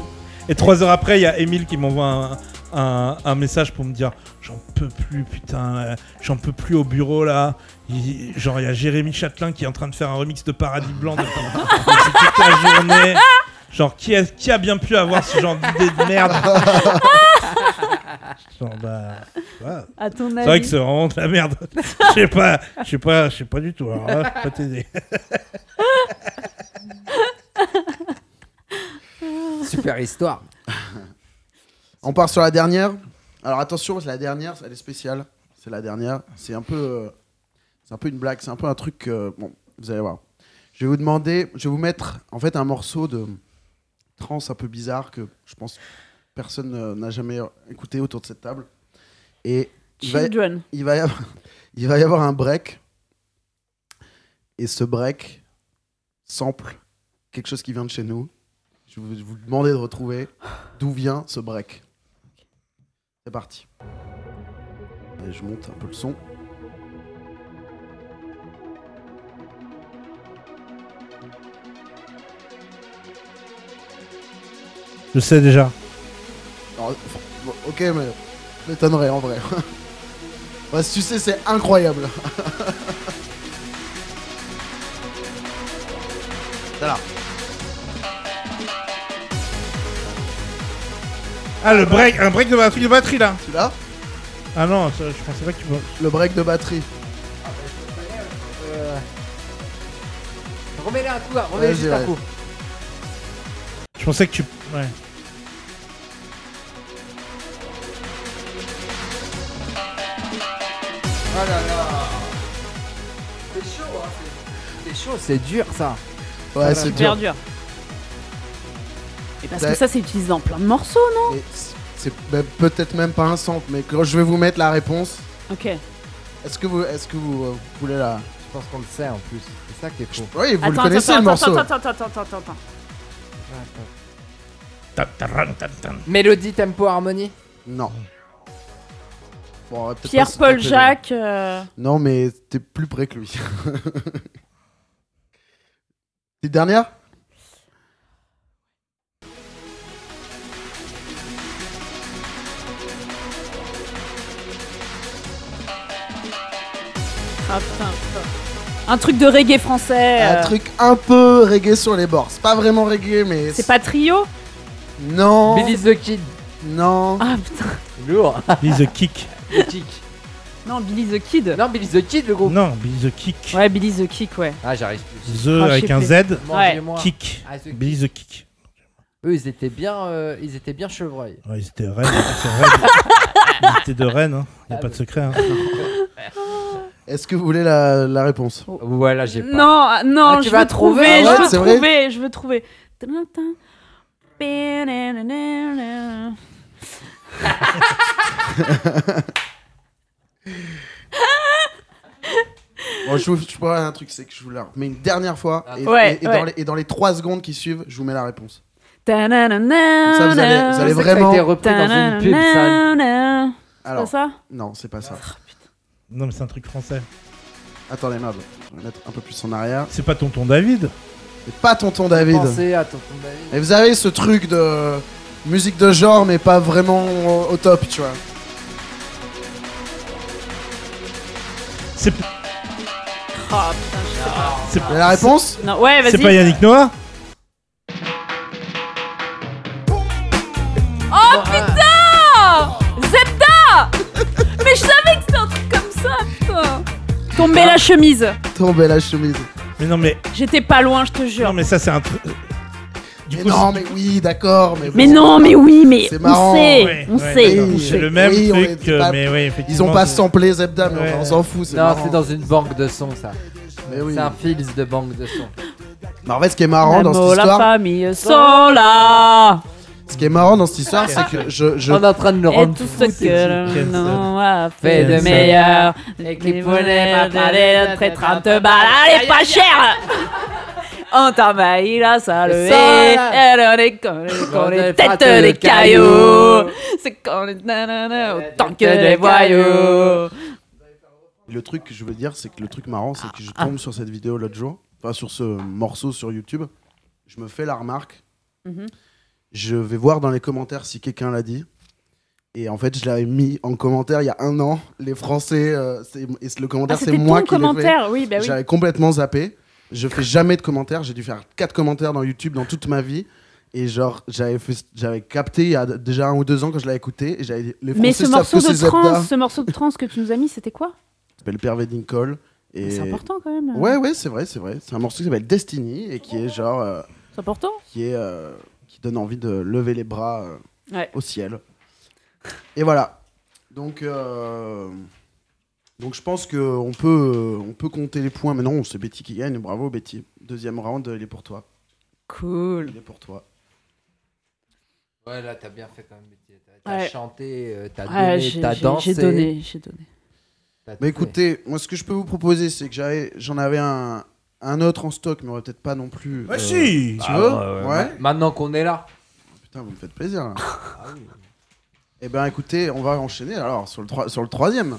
et trois heures après il y a Emile qui m'envoie un, un- un message pour me dire j'en peux plus putain euh, j'en peux plus au bureau là. Il- genre il y a Jérémy Châtelain qui est en train de faire un remix de Paradis Blanc depuis toute la journée. Genre qui a, qui a bien pu avoir ce genre d'idée de merde? (laughs) genre bah ouais. À ton c'est vrai avis. que c'est vraiment de la merde je sais pas je sais pas je sais pas du tout alors là, je peux pas t'aider (laughs) Super histoire. On part sur la dernière. Alors attention, c'est la dernière, elle est spéciale. C'est la dernière. C'est un peu, euh, c'est un peu une blague. C'est un peu un truc. euh, bon, vous allez voir. Je vais vous demander, je vais vous mettre en fait un morceau de trance un peu bizarre que je pense personne n'a jamais écouté autour de cette table. Et il va, Children. il va y avoir, il va y avoir un break. Et ce break sample quelque chose qui vient de chez nous. Je vais vous demander de retrouver d'où vient ce break. C'est parti. Et je monte un peu le son. Je sais déjà. Alors, ok, mais m'étonnerait en vrai. (laughs) Ouais, si tu sais, c'est incroyable. (laughs) Voilà. Ah, le break, un break de batterie, de batterie là. Tu l'as? Ah non, ça, je pensais pas que tu vois. Le break de batterie. Euh, Remets-le un coup, remets-le Vas-y, juste un coup. Je pensais que tu. Ouais. Là là. C'est chaud, hein. c'est- chaud, c'est dur ça. Ouais, c'est Super dur. dur. Et parce Ouais. que ça, c'est utilisé dans plein de morceaux, non? C'est- ben, peut-être même pas un sample, mais quand je vais vous mettre la réponse, Ok. est-ce que vous, est-ce que vous, euh, vous voulez la Je pense qu'on le sait en plus. C'est ça qui est faux. Oui, vous le Attends, connaissez attends, le morceau. attends, attends, attends, attends, attends, attends. Mélodie, tempo, harmonie? Non. Bon, pas Pierre, Paul, Jacques. euh, Non, mais t'es plus près que lui. (laughs) Petite dernière? Ah putain. Un truc de reggae français. Un euh, truc un peu reggae sur les bords. C'est pas vraiment reggae, mais. C'est pas trio? Non. Billy the Kid. Non. Ah putain. Lourd. Billy the Kick. Le kick. Non, Billy the Kid. Non, Billy the Kid, le groupe. Non, Billy the Kick. Ouais, Billy the Kick, ouais. Ah, j'arrive plus. The Ah, je avec sais un plus. Z. Mangez-moi. Kick. Ah, The Billy the Kick. Eux, ils étaient bien, euh, ils étaient bien chevreuils. Ouais, ils étaient Rennes. Ils étaient Rennes. (laughs) Ils étaient de Rennes. Hein. Y a Ah, pas de mais- secret. Hein. (laughs) Est-ce que vous voulez la, la réponse? Voilà, j'ai pas. Non, ah, non, Ah, tu je vas veux trouver, trouver, ouais, je veux c'est vrai trouver, je veux trouver. (laughs) Bon, je vous je vous parle d'un truc, c'est que je vous la remets une dernière fois. Et, Ouais, et- et ouais. Dans les, et dans les 3 secondes qui suivent, je vous mets la réponse. Ça, vous allez- vous allez vraiment- Ça a été repris dans une pub, ça. C'est Alors, ça non, c'est pas ça. Non, mais c'est un truc français. Attendez, merde. Je vais mettre un peu plus en arrière. C'est pas tonton David. C'est pas Tonton David. Pensez à Tonton David. Et vous avez ce truc de musique de genre, mais pas vraiment au, au top, tu vois. C'est Oh putain, pas. c'est- la réponse? Non, ouais, c'est vas-y. pas Yannick Noah? Oh putain Zebda Mais je savais que c'était un truc comme ça, putain Tomber la chemise. Tomber la chemise. Mais non, mais, J'étais pas loin, je te jure. non, mais ça, c'est un truc. Du Mais coup, non, mais oui, d'accord. Mais, Mais bon. non, mais oui, mais C'est on marrant. sait, Ouais, on ouais, sait. Oui, C'est le même oui, on truc, pas- mais oui, Ils ont pas samplé Zebda, mais Ouais. on s'en fout. c'est Non, marrant. c'est dans une banque de sons, ça. Mais oui. C'est un fils de banque de sons. Mais en fait, ce qui est marrant dans L'amour, cette la histoire, famille sont là. ce qui est marrant dans cette histoire, c'est que je, je, On est en train de le Et rendre tout fou, ce que l'on a Fait de meilleur. Les qui poneys, pas parler notre étreinte de balle, elle est pas chère. On t'envahit la salle elle en est qu'on On est tête des de cailloux. C'est qu'on est nanana, autant que des voyous. le truc que je veux dire, c'est que le truc marrant, c'est que je Ah. tombe sur cette vidéo l'autre jour, enfin sur ce morceau sur YouTube, je me fais la remarque, Mhm. je vais voir dans les commentaires si quelqu'un l'a dit. Et en fait, je l'avais mis en commentaire il y a un an. Les Français, euh, c'est- et le Ah, commentaire, c'est c'était moi ton qui l'ai fait. commentaire, oui, bah oui. J'avais complètement zappé. Je fais jamais de commentaires. J'ai dû faire quatre commentaires dans YouTube dans toute ma vie. Et genre, j'avais fait- j'avais capté il y a déjà un ou deux ans quand je l'avais écouté. Et j'avais dit, les Mais ce savent morceau que c'est de Zebda. trance, ce morceau de trance que tu nous as mis, c'était quoi? Ça s'appelle Pervading Call. Et... C'est important quand même. Ouais, ouais, c'est vrai, c'est vrai. C'est un morceau qui s'appelle Destiny et qui est genre, euh, C'est important? qui est, euh, qui donne envie de lever les bras euh, Ouais. au ciel. Et voilà. Donc, euh, donc je pense que on peut, euh, on peut compter les points. Mais non, c'est Betty qui gagne. Bravo Betty. Deuxième round, il est pour toi. Cool. Il est pour toi. Ouais, là, t'as bien fait quand même. T'as Ouais. chanté, euh, t'as Ouais, donné, t'as dansé. J'ai donné, j'ai donné. t'as Mais fait. écoutez, moi, ce que je peux vous proposer, c'est que j'en avais un, un autre en stock, mais on aurait peut-être pas non plus. Ouais, euh, si Tu Ah, veux ouais, ouais. Maintenant qu'on est là. Putain, vous me faites plaisir. là. Ah oui. Eh ben, écoutez, on va enchaîner alors sur le, sur le troisième.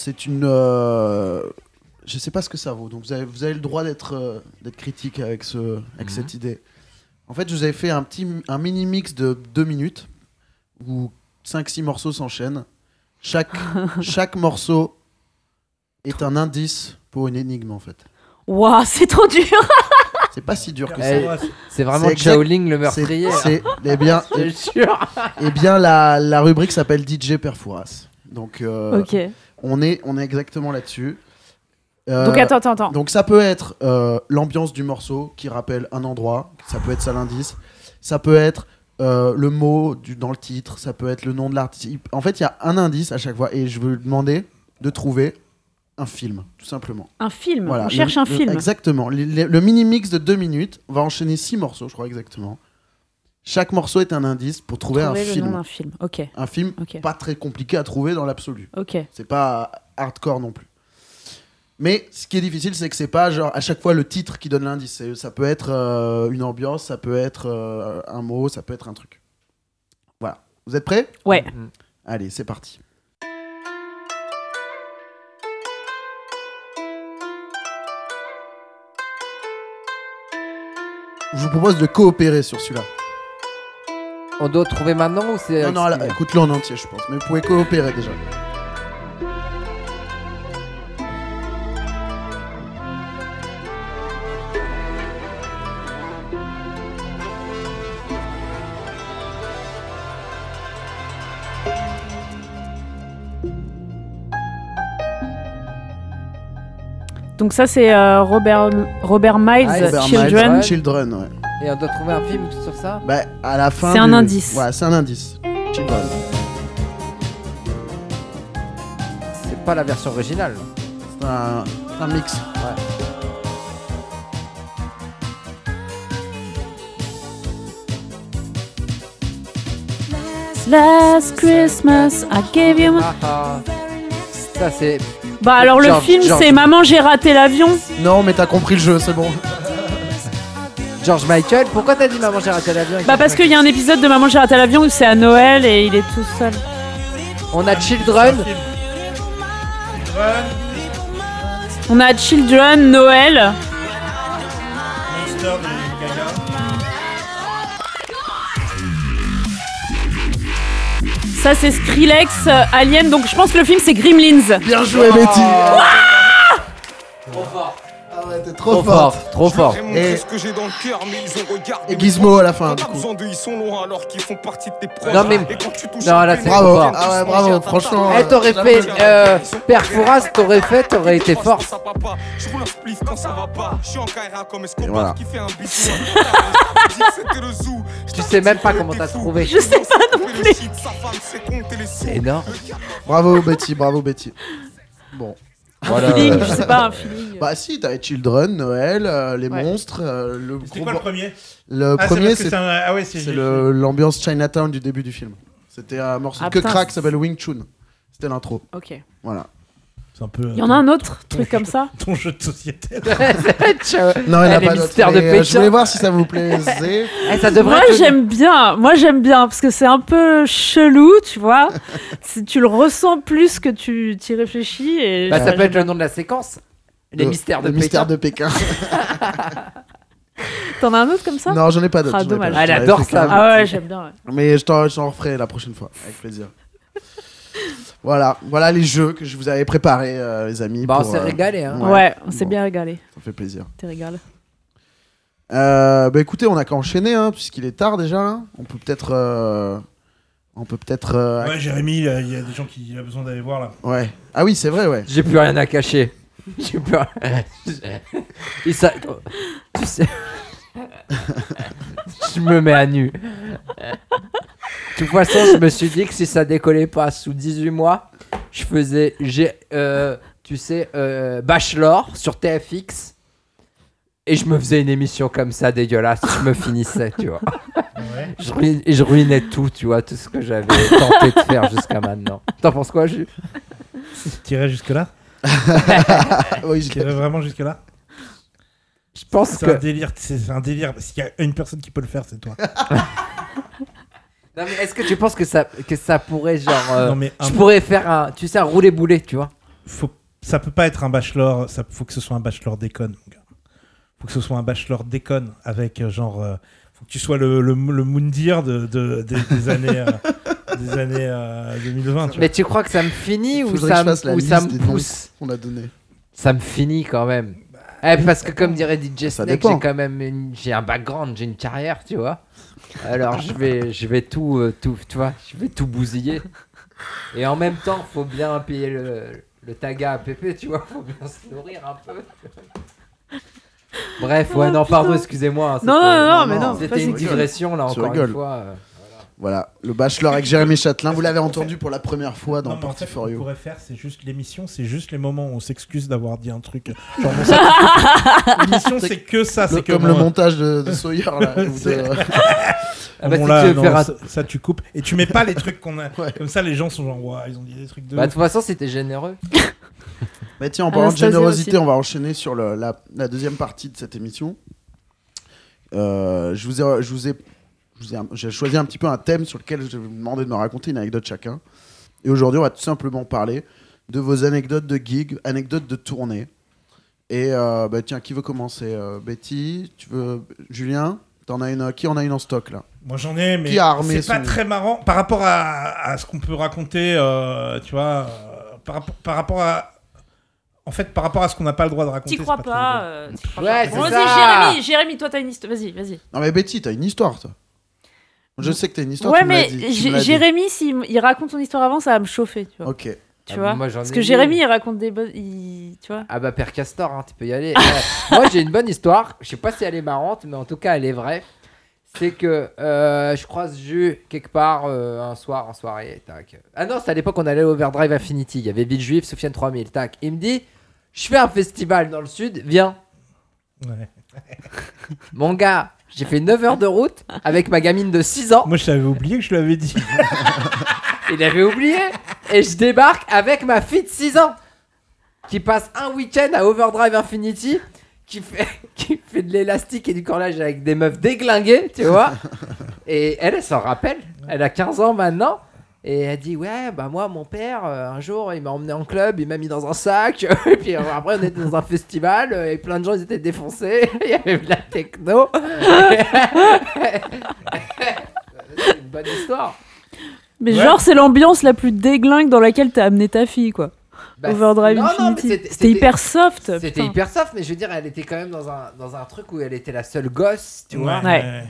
C'est une. euh, Je sais pas ce que ça vaut, donc vous avez, vous avez le droit d'être euh, d'être critique avec, ce, avec Mhm. cette idée. En fait, je vous avais fait un, petit, un mini mix de deux minutes où 5-6 morceaux s'enchaînent. Chaque, (laughs) chaque morceau est un indice pour une énigme en fait. Waouh, c'est trop dur. (laughs) C'est pas si dur que Eh, ça. C'est vraiment exact- Shaolin le meurtrier. c'est- eh bien, (laughs) te jure. eh bien la, la rubrique s'appelle DJ Perfouras. Donc, euh, Ok. On, est, on est exactement là-dessus. Euh, Donc attends, attends, attends. Donc ça peut être euh, l'ambiance du morceau qui rappelle un endroit, ça peut être ça l'indice, ça peut être euh, le mot du, dans le titre, ça peut être le nom de l'artiste. En fait, il y a un indice à chaque fois et je veux demander de trouver un film, tout simplement. Un film. Voilà, On le- cherche un le- film. Exactement. Le, le- le mini-mix de deux minutes, on va enchaîner six morceaux, je crois exactement. Chaque morceau est un indice pour trouver, Trouver un le film. nom d'un film. Ok. Un film Ok. pas très compliqué à trouver dans l'absolu. Ok. C'est pas hardcore non plus. Mais ce qui est difficile, c'est que c'est pas genre à chaque fois le titre qui donne l'indice. Ça peut être euh, une ambiance, ça peut être euh, un mot, ça peut être un truc. Voilà. Vous êtes prêts? Ouais. Mhm. Allez, c'est parti. Je vous propose de coopérer sur celui-là. On doit trouver maintenant ou c'est. Non, non, là, écoute-le en entier, je pense. Mais vous pouvez coopérer déjà. Donc ça c'est euh, Robert Robert Miles, Ah, Robert Children. Miles, Children, ouais. Et on doit trouver un film sur ça Bah, à la fin. C'est un du- indice. Ouais, c'est un indice. Children. C'est pas la version originale. C'est un, c'est un mix. Last Christmas I gave you my... Ah, ah. Ça, c'est. Bah alors le George- film George. c'est Maman j'ai raté l'avion. Non, mais t'as compris le jeu, c'est bon. George Michael. Pourquoi t'as dit Maman, j'ai raté l'avion Bah parce qu'il y a un épisode de Maman j'ai raté l'avion où c'est à Noël et il est tout seul. On a Children. Children, On a Children, Noël. Monster de Gaga. Ça c'est Skrillex, euh, Alien. Donc je pense que le film c'est Gremlins. Bien joué, Betty. Trop fort. Trop trop, fort. Trop fort. Et- montré ce que j'ai dans le cœur, mais ils ont regardé. Et Gizmo à la fin, Quand du t'as coup. besoin d'eux, ils sont loin alors qu'ils font partie de tes proches. Non, mais- Et quand tu touches Non, là, c'est Bravo. Ah ouais, bravo, franchement, Eh, t'aurais fait. Euh, Père Fouras, t'aurais fait, t'aurais été fort. pense à papa. Je roule un spliff quand ça va pas. Je suis en carrière comme Escobar voilà. qui fait un bisou. (laughs) à Dit que c'était le zoo. Tu sais même pas comment t'as trouvé. Je sais pas non plus. C'est énorme. Bravo, Betty, bravo, Betty. Bon. Voilà. Feeling, je sais pas un feeling. Bah si, t'avais Children, Noël, euh, les Ouais. monstres. euh, le C'était gros quoi le premier le Ah, c'est premier, parce que c'est c'est un. Ah ouais, c'est. c'est le- l'ambiance Chinatown du début du film. C'était un morceau Ah, de que putain, crack qui c'est- s'appelle Wing Chun. C'était l'intro. Ok. Voilà. C'est un peu. Il y en a un autre truc comme ça. Ton jeu de société. (laughs) Non, il n'y a pas d'autre. mystères de euh, Je voulais voir si ça vous plaisait. Eh, ça devrait Moi j'aime bien, moi j'aime bien parce que c'est un peu chelou, tu vois. Si tu le ressens plus que tu t'y réfléchis et Bah, ça peut être le nom de la séquence. Les Le- mystères de le Pékin. mystère de Pékin. (laughs) T'en as un autre comme ça? Non, j'en ai pas d'autres. Ah, dommage. Elle adore ça. Ah ouais, j'aime bien. ouais. Mais je t'en, je t'en referai la prochaine fois, avec plaisir. Voilà, voilà les jeux que je vous avais préparés, euh, les amis. Bah, on s'est euh, régalé, hein. Ouais, on s'est Bon. bien régalé. Ça fait plaisir. T'es régalé. Euh, bah écoutez, on a qu'à enchaîner, hein, puisqu'il est tard déjà. là. On peut peut-être, euh, on peut peut-être. euh, Ouais, Jérémy, il y a il y a des gens qui ont besoin d'aller voir là. ouais. Ah oui, c'est vrai, ouais. J'ai plus rien à cacher. J'ai plus rien. (laughs) Et ça. Tu sais. (laughs) je me mets à nu. De toute façon, je me suis dit que si ça décollait pas sous 18 mois, je faisais. J'ai. euh, tu sais, euh, Bachelor sur TFX. Et je me faisais une émission comme ça dégueulasse. Je me finissais, tu vois. Ouais. (laughs) Je ruinais, et je ruinais tout, tu vois, tout ce que j'avais tenté de faire jusqu'à maintenant. T'en penses quoi, Jules? T'irais jusque-là? (laughs) Oui, je- T'irais vraiment jusque-là? Je pense C'est que. un délire, c'est un délire. S'il y a une personne qui peut le faire, c'est toi. (laughs) Non, mais est-ce que tu penses que ça, que ça pourrait, genre. euh, Non, mais un- Je pourrais faire un. Tu sais, un roulé-boulet, tu vois. faut, ça peut pas être un bachelor, ça faut que ce soit un bachelor déconne. Mon gars. Faut que ce soit un bachelor déconne avec euh, genre, euh, faut que tu sois le, le, le Moundir de, de- des, des années, euh, des années euh, 2020. Tu vois. Mais tu crois que ça me finit ou ça, me- ou ça me pousse qu'on a donné. Ça me finit quand même. Eh, parce que comme dirait DJ Ça Snake, dépend. j'ai quand même une- j'ai un background, j'ai une carrière, tu vois. Alors je vais, je vais tout, euh, tout, tu vois, je vais tout bousiller. Et en même temps, faut bien payer le, le taga à Pépé, tu vois, faut bien se nourrir un peu. Bref, ouais, Oh, non, pardon, excusez-moi. hein, Non, c'était- non, non, non, mais non. C'était une digression là, encore une fois. euh. Voilà, le Bachelor avec Jérémy Châtelain, vous l'avez entendu pour la première fois dans Non, en Party fait, ce for qu'on You. pourrait faire, c'est juste l'émission, c'est juste les moments où on s'excuse d'avoir dit un truc. (laughs) L'émission, c'est que ça, c'est comme le montage de, de Sawyer là. (laughs) de- Ah bah, bon, non, ça, ça, tu coupes et tu mets pas les trucs qu'on a. (laughs) Ouais. Comme ça, les gens sont genre, ouais, ils ont dit des trucs de. Bah, de toute façon, c'était généreux. Mais tiens, en parlant de Anastasia générosité, on va enchaîner sur le- la, la deuxième partie de cette émission. Euh, vous ai, je vous ai- j'ai choisi un petit peu un thème sur lequel je vais vous demander de me raconter une anecdote chacun. Et aujourd'hui, on va tout simplement parler de vos anecdotes de gig, anecdotes de tournée. Et euh, bah, tiens, qui veut commencer? Euh, Betty, tu veux Julien T'en as une Qui en a une en stock là? Moi j'en ai, mais c'est pas son- très marrant par rapport à, à ce qu'on peut raconter, euh, tu vois, euh, par, rapport- par rapport à. En fait, par rapport à ce qu'on n'a pas le droit de raconter. T'y crois pas. drôle. euh, crois Ouais, pas. c'est Bon, ça. Vas-y, Jérémy, Jérémy, toi t'as une histoire. Vas-y, vas-y. Non mais Betty, t'as une histoire toi. Je sais que t'as une histoire. Ouais, tu mais dit, tu. Jérémy, s'il il raconte son histoire avant, ça va me chauffer, tu vois. Ok. Tu Ah, vois moi, j'en Parce que. Jérémy, il raconte des bonnes. il- Tu vois Ah bah Père Castor, hein, tu peux y aller. Ouais. (laughs) Moi j'ai une bonne histoire. Je sais pas si elle est marrante, mais en tout cas elle est vraie. C'est que euh, je croise Jus quelque part euh, un soir en soirée. Tac. Ah non, c'est à l'époque on allait au Overdrive Infinity. Il y avait Villejuif, Soufiane 3000. Tac. Il me dit Je fais un festival dans le sud, viens. Ouais. Mon gars, j'ai fait 9 heures de route avec ma gamine de 6 ans. Moi je t'avais oublié que je l'avais dit. (laughs) Il avait oublié. Et je débarque avec ma fille de 6 ans qui passe un week-end à Overdrive Infinity, qui fait, (laughs) qui fait de l'élastique et du cornage avec des meufs déglinguées, tu vois. Et elle, elle s'en rappelle. Elle a 15 ans maintenant. Et elle dit Ouais, bah moi, mon père, euh, un jour, il m'a emmené en club, il m'a mis dans un sac. (laughs) et puis euh, après, on était dans un festival euh, et plein de gens ils étaient défoncés. (laughs) il y avait de la techno. (laughs) C'est une bonne histoire. Mais Ouais. genre, c'est l'ambiance la plus déglingue dans laquelle t'as amené ta fille, quoi. Bah, Overdrive mais Infinity. c'était- hyper soft. C'était hyper soft, mais je veux dire, elle était quand même dans un, dans un truc où elle était la seule gosse, tu vois. Ouais.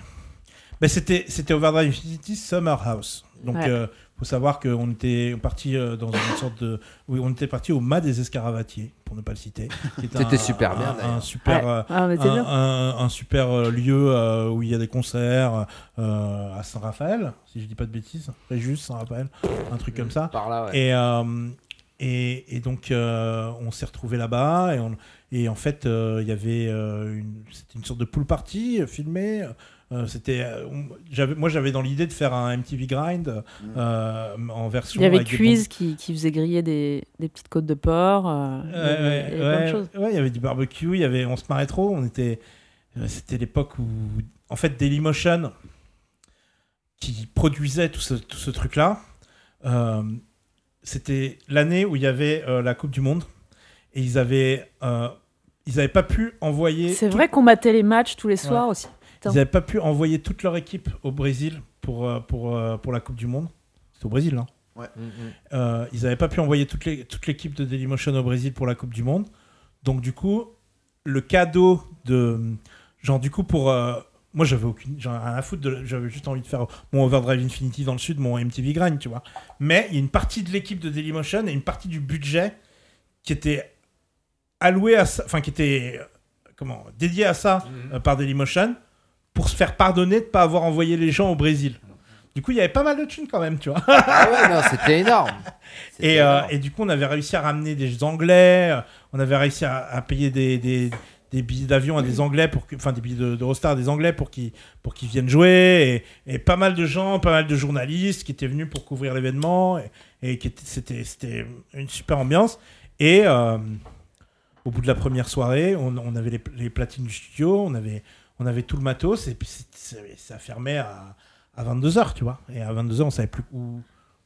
Bah, c'était c'était Overdrive Infinity Summer House. Donc Ouais. euh, faut savoir qu'on était parti euh, dans une sorte de oui, on était parti au mât des Escaravatiers pour ne pas le citer. C'était super bien, un, d'ailleurs. un super Ouais. euh, Ah, un, bien. un- un super euh, lieu euh, où il y a des concerts euh, à Saint-Raphaël, si je dis pas de bêtises, Réjus, Saint-Raphaël, un truc comme ça. Par là, ouais. Et, euh, et, et donc, euh, on s'est retrouvés là-bas. Et, en fait, euh, il y avait euh, une, c'était une sorte de pool party euh, filmée. Euh, c'était, euh, j'avais, moi, j'avais dans l'idée de faire un MTV Grind euh, en version. Il y avait Quiz qui, qui faisait griller des, des petites côtes de porc. euh, il y Ouais, avait- ouais, il y avait plein de ouais, choses. ouais, il y avait du barbecue, il y avait, on se marrait trop. On était, c'était l'époque où, en fait, Dailymotion qui produisait tout ce, tout ce truc-là. euh, c'était l'année où il y avait euh, la Coupe du Monde et ils avaient, euh, ils n'avaient pas pu envoyer. C'est tout- vrai qu'on battait les matchs tous les soirs aussi. Ils n'avaient pas pu envoyer toute leur équipe au Brésil pour, euh, pour, euh, pour la Coupe du Monde. C'était au Brésil, hein Mm, mm. euh, ils n'avaient pas pu envoyer toute l'équipe de Dailymotion au Brésil pour la Coupe du Monde. Donc du coup, le cadeau de genre du coup pour euh, moi j'avais aucune j'en ai rien à foutre de- j'avais juste envie de faire mon Overdrive Infinity dans le sud, mon MTV Grind, tu vois. Mais il y a une partie de l'équipe de Dailymotion et une partie du budget qui était alloué à ça, enfin qui était comment dédié à ça Mhm. euh, par Dailymotion pour se faire pardonner de pas avoir envoyé les gens au Brésil. Du coup, il y avait pas mal de thunes quand même, tu vois. Ah ouais, non, c'était énorme. (laughs) Et, euh, énorme. et du coup, on avait réussi à ramener des Anglais, euh, on avait réussi à, à payer des, des, des billets d'avion à des Anglais, pour que- enfin des billets de- d'Eurostar à des Anglais pour qu'ils pour qu'ils viennent jouer, et, et pas mal de gens, pas mal de journalistes qui étaient venus pour couvrir l'événement, et, et qui étaient- c'était c'était une super ambiance. Et euh, au bout de la première soirée, on, on avait les, les platines du studio, on avait, on avait tout le matos, et puis ça fermait à, à 22h, tu vois. Et à 22h, on savait plus où.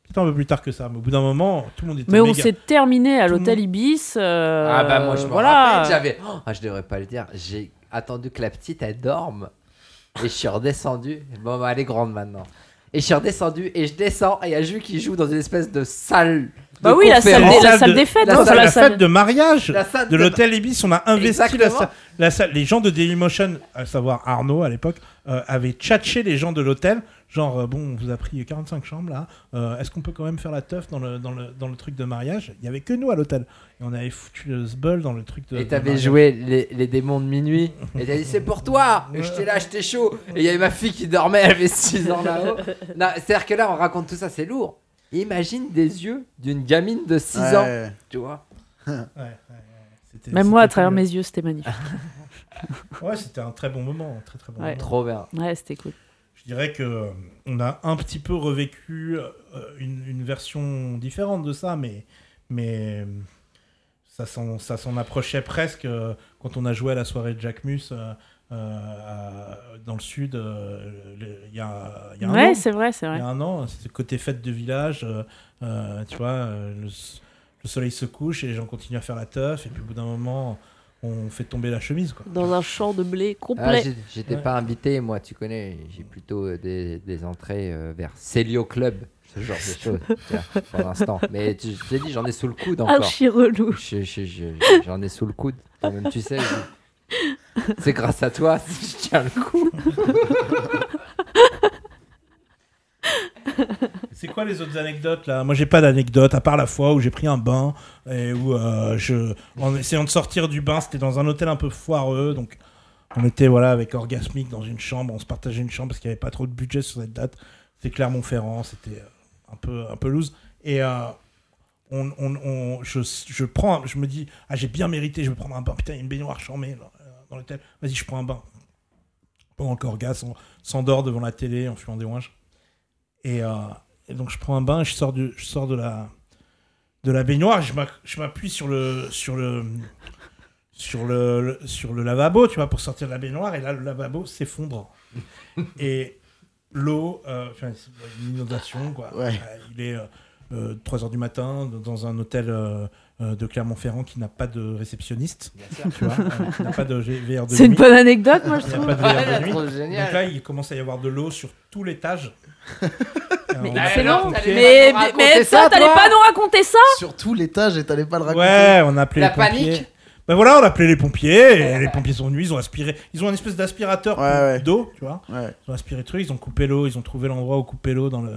Peut-être un peu plus tard que ça, mais au bout d'un moment, tout le monde était Mais on s'est terminé à l'hôtel monde- Ibis. euh, Ah bah moi je me voilà. rappelle, j'avais... Oh, ah, je devrais pas le dire, j'ai attendu que la petite elle dorme et je suis redescendu. Bon bah elle est grande maintenant. Et je suis redescendu et je descends et il y a Jules qui joue dans une espèce de salle. de Bah oui, la salle des- la salle de- des fêtes, Non, la la salle- fête de mariage La salle de de- l'hôtel Ibis. On a investi la Exactement. salle, la salle. Les gens de Dailymotion, à savoir Arnaud à l'époque, euh, avaient tchatché les gens de l'hôtel. Genre, euh, bon, on vous a pris 45 chambres là. Euh, Est-ce qu'on peut quand même faire la teuf dans le, dans le, dans le truc de mariage? Il y avait que nous à l'hôtel. Et on avait foutu le sbul dans le truc de. Et t'avais joué les, les démons de minuit. Et t'as dit c'est pour toi. Et j'étais là, j'étais chaud. Et il y avait ma fille qui dormait, elle avait 6 ans là-haut. (laughs) C'est-à-dire que là, on raconte tout ça, c'est lourd. Imagine des yeux d'une gamine de 6 ans. Tu vois? (laughs) Ouais, ouais, ouais. C'était- Même moi, à travers cool. mes yeux, c'était magnifique. (laughs) Ouais, c'était un très bon moment. un Très, très bon Ouais. moment. Trop bien. Ouais, c'était cool. Je dirais que euh, on a un petit peu revécu euh, une, une version différente de ça, mais, mais ça s'en approchait presque euh, quand on a joué à la soirée de Jacques Mus euh, dans le sud il y a, il y a un an. C'est vrai, c'est Il vrai. y a un an, c'était côté fête de village, euh, tu vois, le, le soleil se couche et les gens continuent à faire la teuf, et puis au bout d'un moment, on fait tomber la chemise, quoi. Dans un champ de blé Ah, complet. J'étais Ouais. pas invité, moi, tu connais. J'ai plutôt euh, des, des entrées euh, vers Célio Club, ce genre de choses, (laughs) tiens, pour l'instant. Mais tu- je t'ai dit, j'en ai sous le coude encore. Archi relou. Je- je- je- J'en ai sous le coude. Tu sais. je- C'est grâce à toi si je tiens le coup. (laughs) C'est quoi les autres anecdotes là? Moi j'ai pas d'anecdote à part la fois où j'ai pris un bain et où euh, je en essayant de sortir du bain, c'était dans un hôtel un peu foireux donc on était voilà avec orgasmique dans une chambre, on se partageait une chambre parce qu'il y avait pas trop de budget sur cette date. C'était Clermont-Ferrand, c'était euh, un peu un peu loose et euh, on, on- on- je, je prends je me dis ah j'ai bien mérité, je vais prendre un bain. Putain, il y a une baignoire charmée dans, l'hôtel. Vas-y, je prends un bain. Pendant que Orgas on s'endort devant la télé en fumant des ouinges. Et, euh, et donc je prends un bain, et je sors, du, je sors de, la, de la baignoire, je m'appuie sur le, sur, le, sur, le, le- sur le lavabo, tu vois, pour sortir de la baignoire, et là le lavabo s'effondre. et l'eau, euh, enfin, une inondation, quoi. Ouais. Euh, il est 3h du matin dans- un hôtel euh, euh, de Clermont-Ferrand qui n'a pas de réceptionniste, tu vois, euh, qui n'a pas de VR de C'est une bonne anecdote, moi, je trouve. pas de VR Ouais, de (laughs) nuit. trop génial. Donc là, il commence à y avoir de l'eau sur tout l'étage. Mais excellent. Mais, mais, mais ça, toi, t'allais pas nous raconter ça Sur tout l'étage et t'allais pas le raconter. Ouais, on a appelé La les pompiers. panique Ben voilà, on a appelé les pompiers, et les pompiers sont venus, ils ont aspiré. Ils ont une espèce d'aspirateur Ouais, ouais. d'eau, tu vois. Ouais. Ils ont aspiré le truc, ils ont coupé l'eau, ils ont trouvé l'endroit où couper l'eau dans le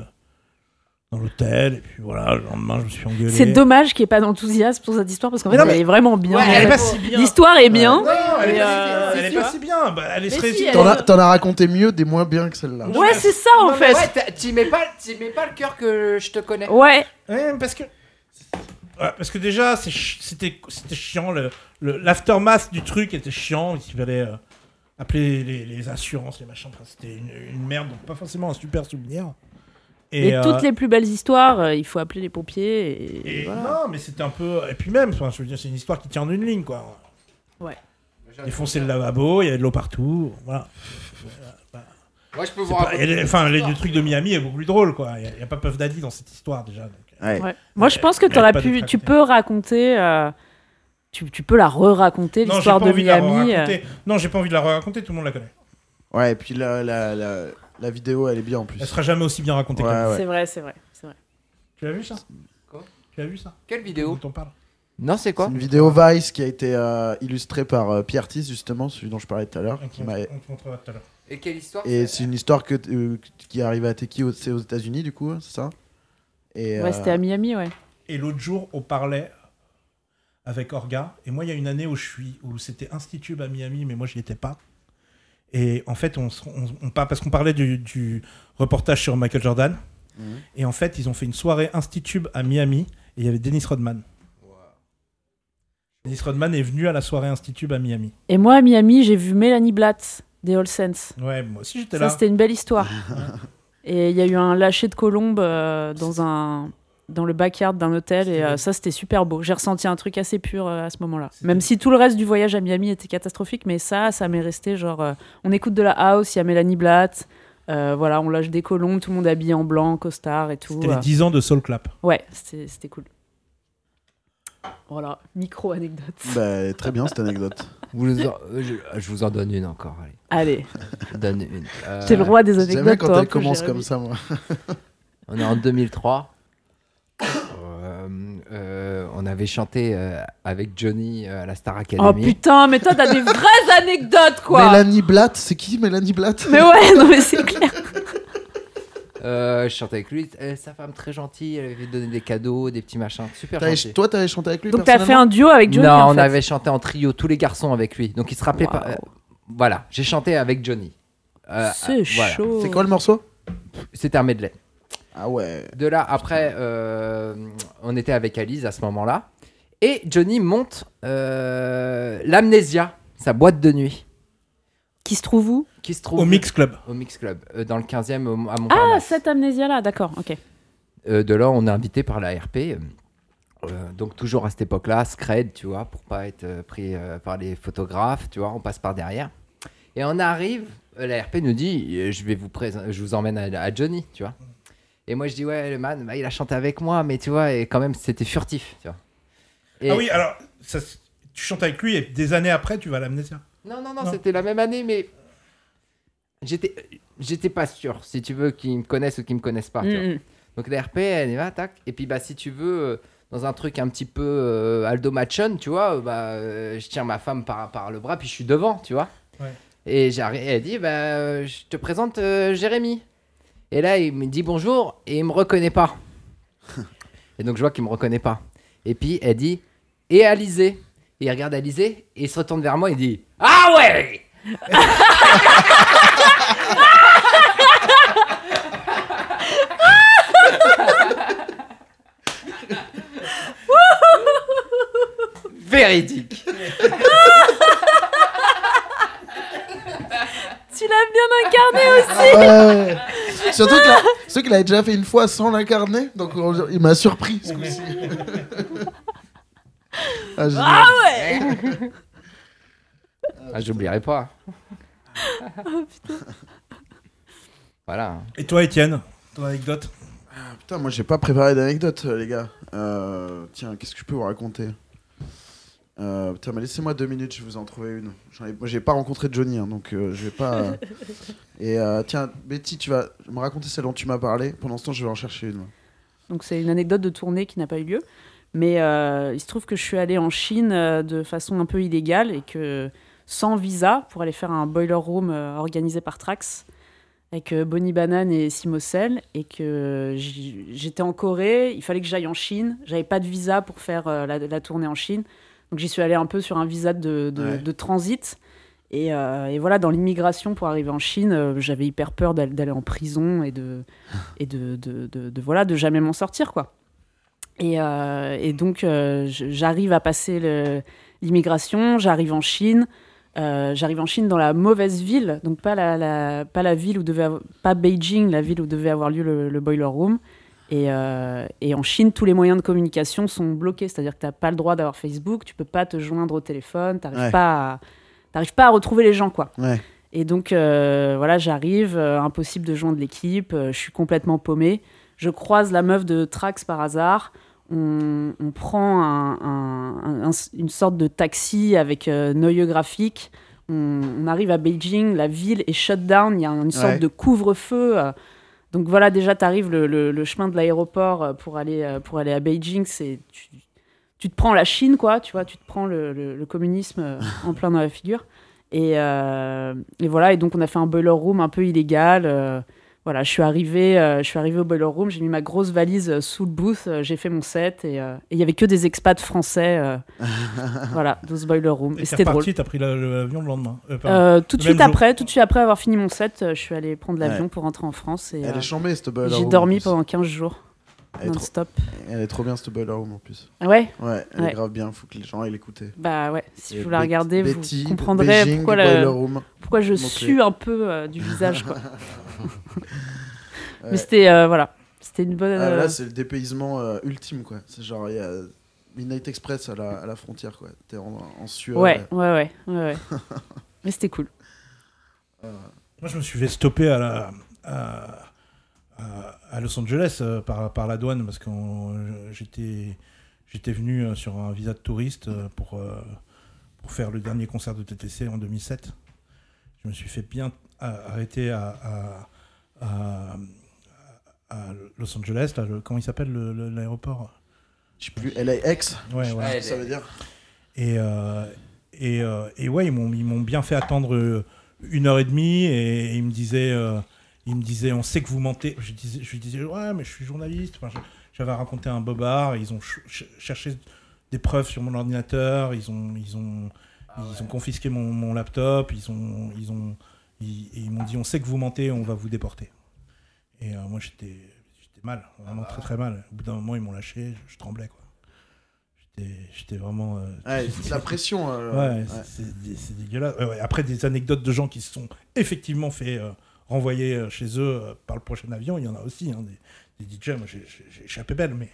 dans l'hôtel, et puis voilà, le lendemain, je me suis engueulé. C'est dommage qu'il n'y ait pas d'enthousiasme pour cette histoire parce qu'en fait, non, elle est vraiment bien. Ouais, Elle est Ouais. pas si bien. L'histoire est bien. Non, elle est pas, euh, si, elle est si, pas tu si bien. Bah, elle est si, elle T'en est- as, raconté mieux, des moins bien que celle-là. Ouais, c'est ça en Non, fait. ouais, t'y mets pas, mets pas le cœur que je te connais. Ouais. Ouais, parce que. Ouais, parce que déjà, c'était chiant. le- le- L'aftermath du truc était chiant. Il fallait euh, appeler les, les assurances, les machins. Enfin, c'était une, une merde, donc pas forcément un super souvenir. Et, euh, toutes les plus belles histoires, euh, il faut appeler les pompiers. Et, et voilà. Non, mais c'était un peu. Et puis même, enfin, je veux dire, c'est une histoire qui tient en une ligne, quoi. Ouais. Défoncer le lavabo, il y avait de l'eau partout. Voilà. Moi, je peux vous C'est pas- des- Enfin, les, le truc de Miami est beaucoup plus drôle, quoi. Il n'y a, pas Puff Daddy dans cette histoire, déjà. donc, euh, Ouais. Ouais. Moi, je pense que t'aurais pu, tu peux raconter, euh, tu, tu peux la re-raconter l'histoire de envie de la Miami. euh. Non, j'ai pas envie de la raconter, tout le monde la connaît. Ouais, et puis la, la, la, la vidéo, elle est bien en plus. Elle sera jamais aussi bien racontée Ouais, que ouais. C'est vrai, c'est vrai, c'est vrai. Tu as vu ça? Quoi? Tu as vu ça? Quelle vidéo? Dont on parle Non, c'est quoi? C'est une vidéo Vice qui a été euh, illustrée par euh, Pierre Tis, justement, celui dont je parlais tout à l'heure. On qui te- m'a- on te montrera tout à l'heure. Et quelle histoire Et c'est? une histoire que, euh, qui arrive à Teki, au- c'est aux États-Unis, du coup, c'est ça? Et, Ouais, euh, c'était à Miami, ouais. Et l'autre jour, on parlait avec Orga. Et moi, il y a une année où je suis, où c'était Institube à Miami, mais moi, j'y étais pas. Et en fait, on, on, on par- parce qu'on parlait du, du reportage sur Michael Jordan. Mhm. Et en fait, ils ont fait une soirée Institube à Miami. Et il y avait Dennis Rodman. Dennis Rodman est venu à la soirée Institut à Miami. Et moi, à Miami, j'ai vu Mélanie Blatt des All Sense. Ouais, moi aussi j'étais Ça, là. c'était une belle histoire. et il y a eu un lâcher de colombe euh, dans, un, dans le backyard d'un hôtel. Et euh, ça, c'était super beau. J'ai ressenti un truc assez pur euh, à ce moment-là. Même si tout le reste du voyage à Miami était catastrophique, mais ça, ça m'est resté genre. euh, on écoute de la house, il y a Mélanie Blatt. euh, voilà, on lâche des colombes, tout le monde habillé en blanc, costard et tout. C'était les euh. 10 ans de Soul Clap. Ouais, c'était cool. Voilà, micro-anecdote. Bah, très bien cette anecdote. Vous nous en- je, je vous en donne une encore. Allez. Allez, donne une. Euh, t'es le roi des J'aime anecdotes. bien quand toi, elle commence comme ça, moi. On est en 2003. Euh, euh, on avait chanté euh, avec Johnny euh, à la Star Oh Academy. putain, mais toi, t'as des vraies (laughs) anecdotes, quoi Mélanie Blatt, c'est qui Mélanie Blatt? Mais ouais, non mais c'est clair. (laughs) Euh, je chantais avec lui. Sa femme très gentille, elle avait donné des cadeaux, des petits machins. Super gentil. Toi, t'avais chanté avec lui Donc t'as fait un duo avec Johnny non, en on fait. avait chanté en trio, tous les garçons avec lui. Donc il se rappelait pas. Voilà, j'ai chanté avec Johnny. Euh, C'est euh, voilà. chaud. C'est quoi le morceau? C'était un medley. Ah ouais. De là, après, euh, on était avec Alice à ce moment-là. Et Johnny monte euh, l'Amnésia, sa boîte de nuit, Qui se trouve où? Qui se trouve Au Mix Club. au Mix Club, euh, dans le 15e au- à Ah, Montparnasse. cette amnésia-là, d'accord, ok. Euh, de là, on est invité par la RP. euh, euh, donc toujours à cette époque-là, Scred, tu vois, pour pas être euh, pris euh, par les photographes, tu vois, on passe par derrière. Et on arrive, euh, la RP nous dit, euh, je vais vous présenter, je vous emmène à, à Johnny, tu vois. Et moi je dis ouais, le man, bah, il a chanté avec moi, mais tu vois, et quand même c'était furtif, tu vois. Et- Ah oui, alors, ça, tu chantes avec lui et des années après, tu vas à l'amnésia. Non, non, non, Non. c'était la même année, mais j'étais, j'étais pas sûr, si tu veux, qu'ils me connaissent ou qu'ils me connaissent pas. tu vois. Donc la RP, elle y va, tac. Et puis bah si tu veux, euh, dans un truc un petit peu euh, Aldo Machon, tu vois, euh, bah euh, je tiens ma femme par, par le bras, puis je suis devant, tu vois. Ouais. Et j'arrive, elle dit, bah je te présente euh, Jérémy. Et là, il me dit bonjour et il me reconnaît pas. (laughs) et donc je vois qu'il me reconnaît pas. Et puis elle dit, et Alizé. Et il regarde Alizé et il se retourne vers moi et dit, ah ouais (laughs) Véridique. (laughs) Tu l'as bien incarné aussi Ouais. (laughs) Surtout que là, surtout qu'il avait déjà fait une fois sans l'incarner, donc on- il m'a surpris ce coup-ci. ah. Ah ouais Ah, j'oublierai pas. Voilà. Et toi, Étienne, ton anecdote? Putain, moi j'ai pas préparé d'anecdote, les gars. Euh, tiens, qu'est-ce que je peux vous raconter? Euh, Putain, mais laissez-moi deux minutes, je vais vous en trouver une. Ai- Moi j'ai pas rencontré Johnny, hein, donc euh, je vais pas. euh, (laughs) Et euh, tiens, Betty, tu vas me raconter celle dont tu m'as parlé. Pendant ce temps, je vais en chercher une. Donc c'est une anecdote de tournée qui n'a pas eu lieu. Mais euh, il se trouve que je suis allée en Chine de façon un peu illégale et que sans visa pour aller faire un boiler room organisé par Trax avec Bonnie Banane et Simocel et que j'étais en Corée, il fallait que j'aille en Chine, j'avais pas de visa pour faire la, la tournée en Chine, donc j'y suis allée un peu sur un visa de, de- Ouais. de transit. Et, euh, et voilà, dans l'immigration pour arriver en Chine, euh, j'avais hyper peur d'al- d'aller en prison et de, (laughs) et de, de, de- de- voilà, de jamais m'en sortir, quoi. Et, euh, et donc, j'arrive à passer l'immigration, j'arrive en Chine. j'arrive en Chine dans la mauvaise ville, donc pas la, la- pas la ville où devait avoir- pas Beijing, la ville où devait avoir lieu le, le boiler room. Et, euh, et en Chine, tous les moyens de communication sont bloqués, c'est-à-dire que tu n'as pas le droit d'avoir Facebook, tu peux pas te joindre au téléphone, tu n'arrives Ouais. pas, à- t'arrives pas à retrouver les gens, quoi. Ouais. Et donc, euh, voilà, j'arrive, euh, impossible de joindre l'équipe, je suis complètement paumée. Je croise la meuf de Trax par hasard. On, on prend un- un- un- un- une sorte de taxi avec Neue graphique. On, on arrive à Beijing, la ville est shut down, il y a une sorte Ouais. de couvre-feu. Donc voilà, déjà, tu arrives le, chemin de l'aéroport euh, pour aller, euh, pour aller à Beijing. C'est, tu, tu te prends la Chine, quoi, tu vois, tu te prends le, le- communisme euh, en plein dans la figure. Et, et voilà, et donc on a fait un boiler room un peu illégal. Voilà, je suis arrivée, euh, je suis arrivée au boiler room, j'ai mis ma grosse valise euh, sous le booth, euh, j'ai fait mon set et euh, il y avait que des expats français, euh, (laughs) voilà, dans ce boiler room. Et Et t'es c'était drôle. reparti, t'as pris la- l'avion le lendemain. Euh, pardon. Euh, tout de Le suite après, tout de suite après avoir fini mon set, euh, je suis allée prendre l'avion Ouais. pour rentrer en France et Elle euh, est chambée, cette boiler j'ai room, en dormi pendant 15 jours. Elle est, trop, non-stop. elle est trop bien cette Boiler Room en plus. Ouais, Ouais, elle Ouais. est grave bien, faut que les gens aillent l'écouter. bah ouais. Si Et vous la regardez, Betty, vous comprendrez Beijing, pourquoi, Boiler la- Room. pourquoi je sue un peu euh, du visage. Quoi. (laughs) Ouais. Mais c'était euh, voilà, c'était une bonne. Ah, euh, là, c'est le dépaysement euh, ultime, quoi. C'est genre, il y a Midnight Express à la, à la frontière, quoi. T'es en, en sueur. ouais, ouais, ouais, ouais, ouais. (laughs) Mais c'était cool. Moi, je me suis fait stopper à, la, à, à- à Los Angeles euh, par, par la douane parce que euh, j'étais, j'étais venu euh, sur un visa de touriste euh, pour, euh, pour faire le dernier concert de TTC en 2007. Je me suis fait bien euh, arrêter à, à, à- à Los Angeles. Là, le- comment il s'appelle le- le- l'aéroport? Je sais plus, LAX, Ouais, ouais. Ça veut dire. Et, euh, et, euh, et ouais, ils m'ont, bien fait attendre euh, une heure et demie et, ils me disaient, euh, ils me disaient, on sait que vous mentez. Je, disais, je lui disais, ouais, mais je suis journaliste. Enfin, j'avais raconté un bobard. Ils ont ch- ch- cherché des preuves sur mon ordinateur. Ils ont, ils ont, ils ont confisqué mon, mon laptop. Ils ont, ils ont, ils, et ils m'ont dit, on sait que vous mentez, on va vous déporter. Et euh, moi, j'étais, mal, vraiment très très mal. Au bout d'un moment, ils m'ont lâché. Je, je tremblais quoi. J'étais, vraiment. euh, Ouais, (laughs) c'est la pression. euh, Ouais, ouais. c'est- c'est dé- c'est dégueulasse. Ouais. Après, des anecdotes de gens qui se sont effectivement fait euh, renvoyer chez eux par le prochain avion, il y en a aussi. hein, des, des DJ, moi j'ai échappé belle, mais,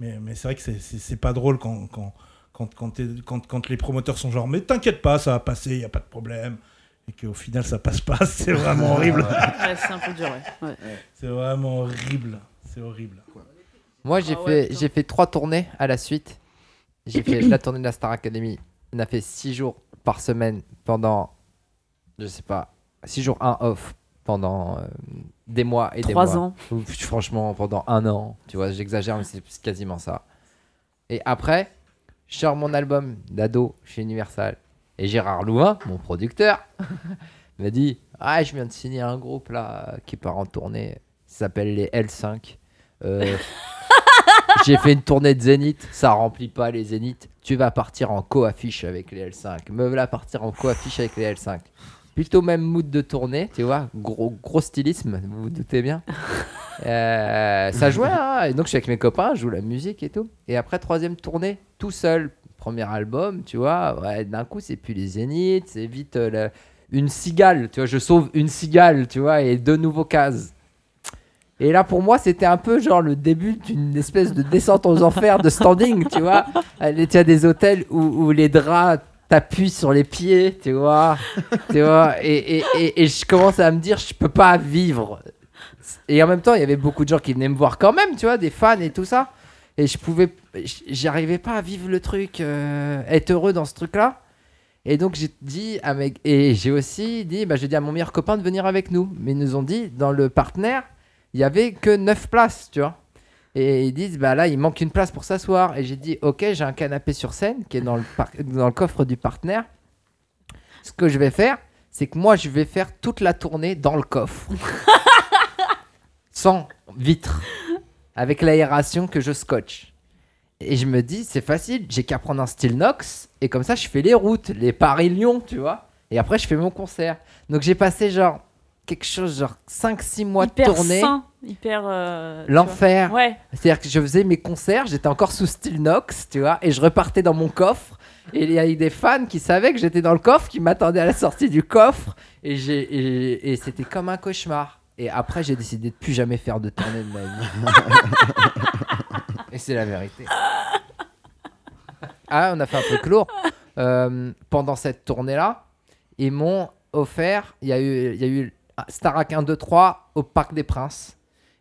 mais, mais c'est vrai que c'est- pas drôle quand, quand, quand, quand, t'es- quand, quand les promoteurs sont genre, mais t'inquiète pas, ça va passer, il n'y a pas de problème. Et qu'au final, ça passe pas, (laughs) c'est vraiment horrible. Ouais, c'est un peu dur, ouais. ouais. c'est vraiment horrible. C'est horrible. Moi, j'ai Ah fait, j'ai fait trois tournées à la suite. J'ai fait la tournée de la Star Academy. On a fait six jours par semaine pendant, je sais pas, six jours un off pendant euh, des mois et des Trois mois. ans. Ou, Franchement, pendant un an. Tu vois, j'exagère, mais c'est c'est quasiment ça. Et après, je sors mon album d'ado chez Universal. Et Gérard Louvain, mon producteur, (laughs) m'a dit Ah, je viens de signer un groupe là qui part en tournée. Ça s'appelle les L5. Euh, (laughs) J'ai fait une tournée de Zénith. Ça remplit pas les Zéniths. Tu vas partir en co-affiche avec les L5. Me voilà partir en co-affiche avec les L5. Plutôt même mood de tournée, tu vois. Gros, gros stylisme, vous vous doutez bien. Euh, ça jouait, hein. Donc je suis avec mes copains, je joue la musique et tout. Et après, troisième tournée, tout seul. Premier album, tu vois. Ouais, D'un coup, c'est plus les Zéniths, c'est vite euh, la- une cigale, tu vois. Je sauve une cigale, tu vois, et deux nouveaux cases. Et là, pour moi, c'était un peu genre le début d'une espèce de descente aux enfers de standing, tu vois. Allez, Tu as des hôtels où, les draps t'appuient sur les pieds, tu vois. tu vois et, et, et, et je commence à me dire, je peux pas vivre. Et en même temps, il y avait beaucoup de gens qui venaient me voir quand même, tu vois, des fans et tout ça. Et je pouvais, j'arrivais pas à vivre le truc, euh, être heureux dans ce truc-là. Et donc j'ai dit à mes... et j'ai aussi dit, bah, j'ai dit à mon meilleur copain de venir avec nous. Mais ils nous ont dit, dans le partenaire, il y avait que 9 places, tu vois. Et ils disent, bah là, il manque une place pour s'asseoir. Et j'ai dit, ok, j'ai un canapé sur scène qui est dans le, par- dans le coffre du partenaire. Ce que je vais faire, c'est que moi, je vais faire toute la tournée dans le coffre. (laughs) Sans vitre. Avec l'aération que je scotche. Et je me dis, c'est facile, j'ai qu'à prendre un style Nox. Et comme ça, je fais les routes, les Paris-Lyon, tu vois. Et après, je fais mon concert. Donc j'ai passé genre quelque chose, genre 5-6 mois hyper de tournée. sain, hyper. euh, L'enfer. Ouais. C'est-à-dire que je faisais mes concerts, j'étais encore sous style Nox, tu vois, et je repartais dans mon coffre. Et il y a eu des fans qui savaient que j'étais dans le coffre, qui m'attendaient à la sortie du coffre. Et, et c'était comme un cauchemar. Et après, j'ai décidé de plus jamais faire de tournée de ma vie. et c'est la vérité. Ah, on a fait un truc lourd. Euh, pendant cette tournée-là, ils m'ont offert, il y a eu, il y a eu Starac 1, 2, 3 au Parc des Princes.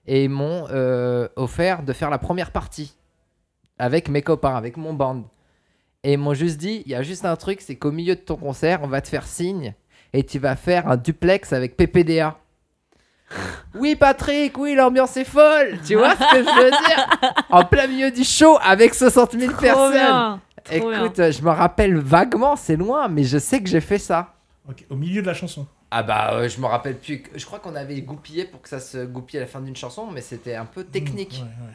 Et ils m'ont euh, offert de faire la première partie avec mes copains, avec mon band. Et ils m'ont juste dit, il y a juste un truc, c'est qu'au milieu de ton concert, on va te faire signe et tu vas faire un duplex avec PPDA. Oui Patrick, oui l'ambiance est folle, tu vois ce que je veux dire (laughs) En plein milieu du show avec 60 000 Trop personnes. bien. Trop bien. Écoute, je me rappelle vaguement, c'est loin, mais je sais que j'ai fait ça. Ok, Au milieu de la chanson. Ah bah euh, je me rappelle plus. Je crois qu'on avait goupillé pour que ça se goupille à la fin d'une chanson, mais c'était un peu technique. Ouais, ouais.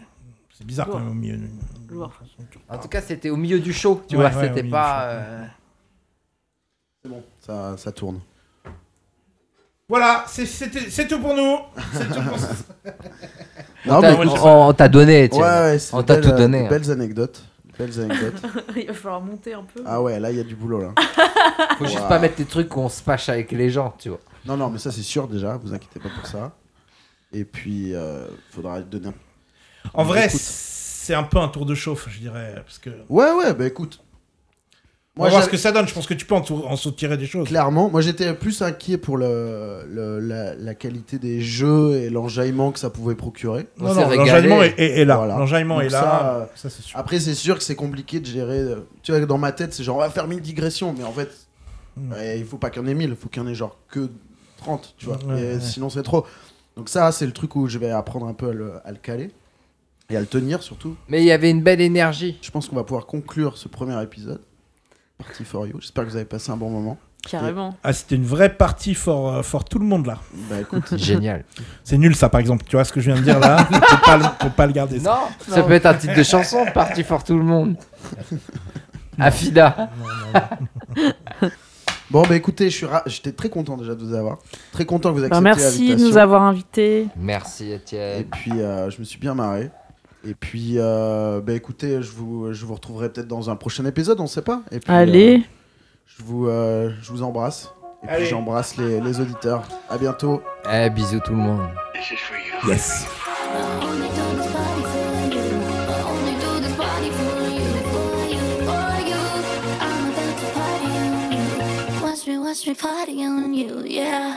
C'est bizarre quand même au milieu d'une Lourd. d'une chanson. tu En repars. tout cas, c'était au milieu du show, tu Ouais, vois, ouais, c'était pas. show, euh, C'est bon, ça, ça tourne. Voilà, c'est tout pour nous. C'est tout pour (laughs) Non, On t'a- mais écoute, on on t'a donné, Étienne. Ouais, ouais, c'est on t'a tout euh, donné. des hein. Belles anecdotes. Belles anecdotes. (laughs) Il va falloir monter un peu. ah ouais, là, il y a du boulot, là. (laughs) Faut juste pas mettre des trucs où on se fâche avec les gens, tu vois. Non, non, mais ça, c'est sûr, déjà. Vous inquiétez pas pour ça. Et puis, euh, faudra donner un... En vrai, c'est un peu un tour de chauffe, je dirais. Parce que. Ouais, ouais, bah écoute. On va voir ce que ça donne. Je pense que tu peux en, en soutirer des choses. Clairement, moi j'étais plus inquiet pour le, le- la, la qualité des jeux et l'enjaillement que ça pouvait procurer. On Non, l'enjaillement est, est- est là. L'enjaillement est là. ça, Ça, c'est sûr. Après, c'est sûr que c'est compliqué de gérer. Tu vois, dans ma tête, c'est genre on va faire 1000 digressions, mais en fait, Mm. ouais, il faut pas qu'il y en ait 1000, il faut qu'il y en ait genre que 30, tu vois. Et ouais. Sinon, c'est trop. Donc, ça, c'est le truc où je vais apprendre un peu à le, à le caler et à le tenir surtout. Mais il y avait une belle énergie. Je pense qu'on va pouvoir conclure ce premier épisode. Party for you. J'espère que vous avez passé un bon moment. Carrément. Ah, c'était une vraie partie for, euh, for tout le monde là. Bah écoute, (laughs) Génial. C'est nul ça, par exemple. Tu vois ce que je viens de dire là? (laughs) Faut, pas le, faut pas le garder. ça. Non, ça peut être un titre de chanson, Parti for tout le monde. (laughs) Afida. Bon, bah écoutez, je suis ra- j'étais très content déjà de vous avoir. Très content que vous Bah, acceptiez merci de nous avoir invités. Merci Et Étienne. puis, euh, je me suis bien marré. Et puis, euh, bah écoutez, je vous, je vous retrouverai peut-être dans un prochain épisode, on sait pas. Et puis, Allez. euh, je, vous, euh, je vous embrasse. Et Allez. puis, j'embrasse les, les auditeurs. À bientôt. Eh, bisous tout le monde. Yes. Watch me party on you, yeah.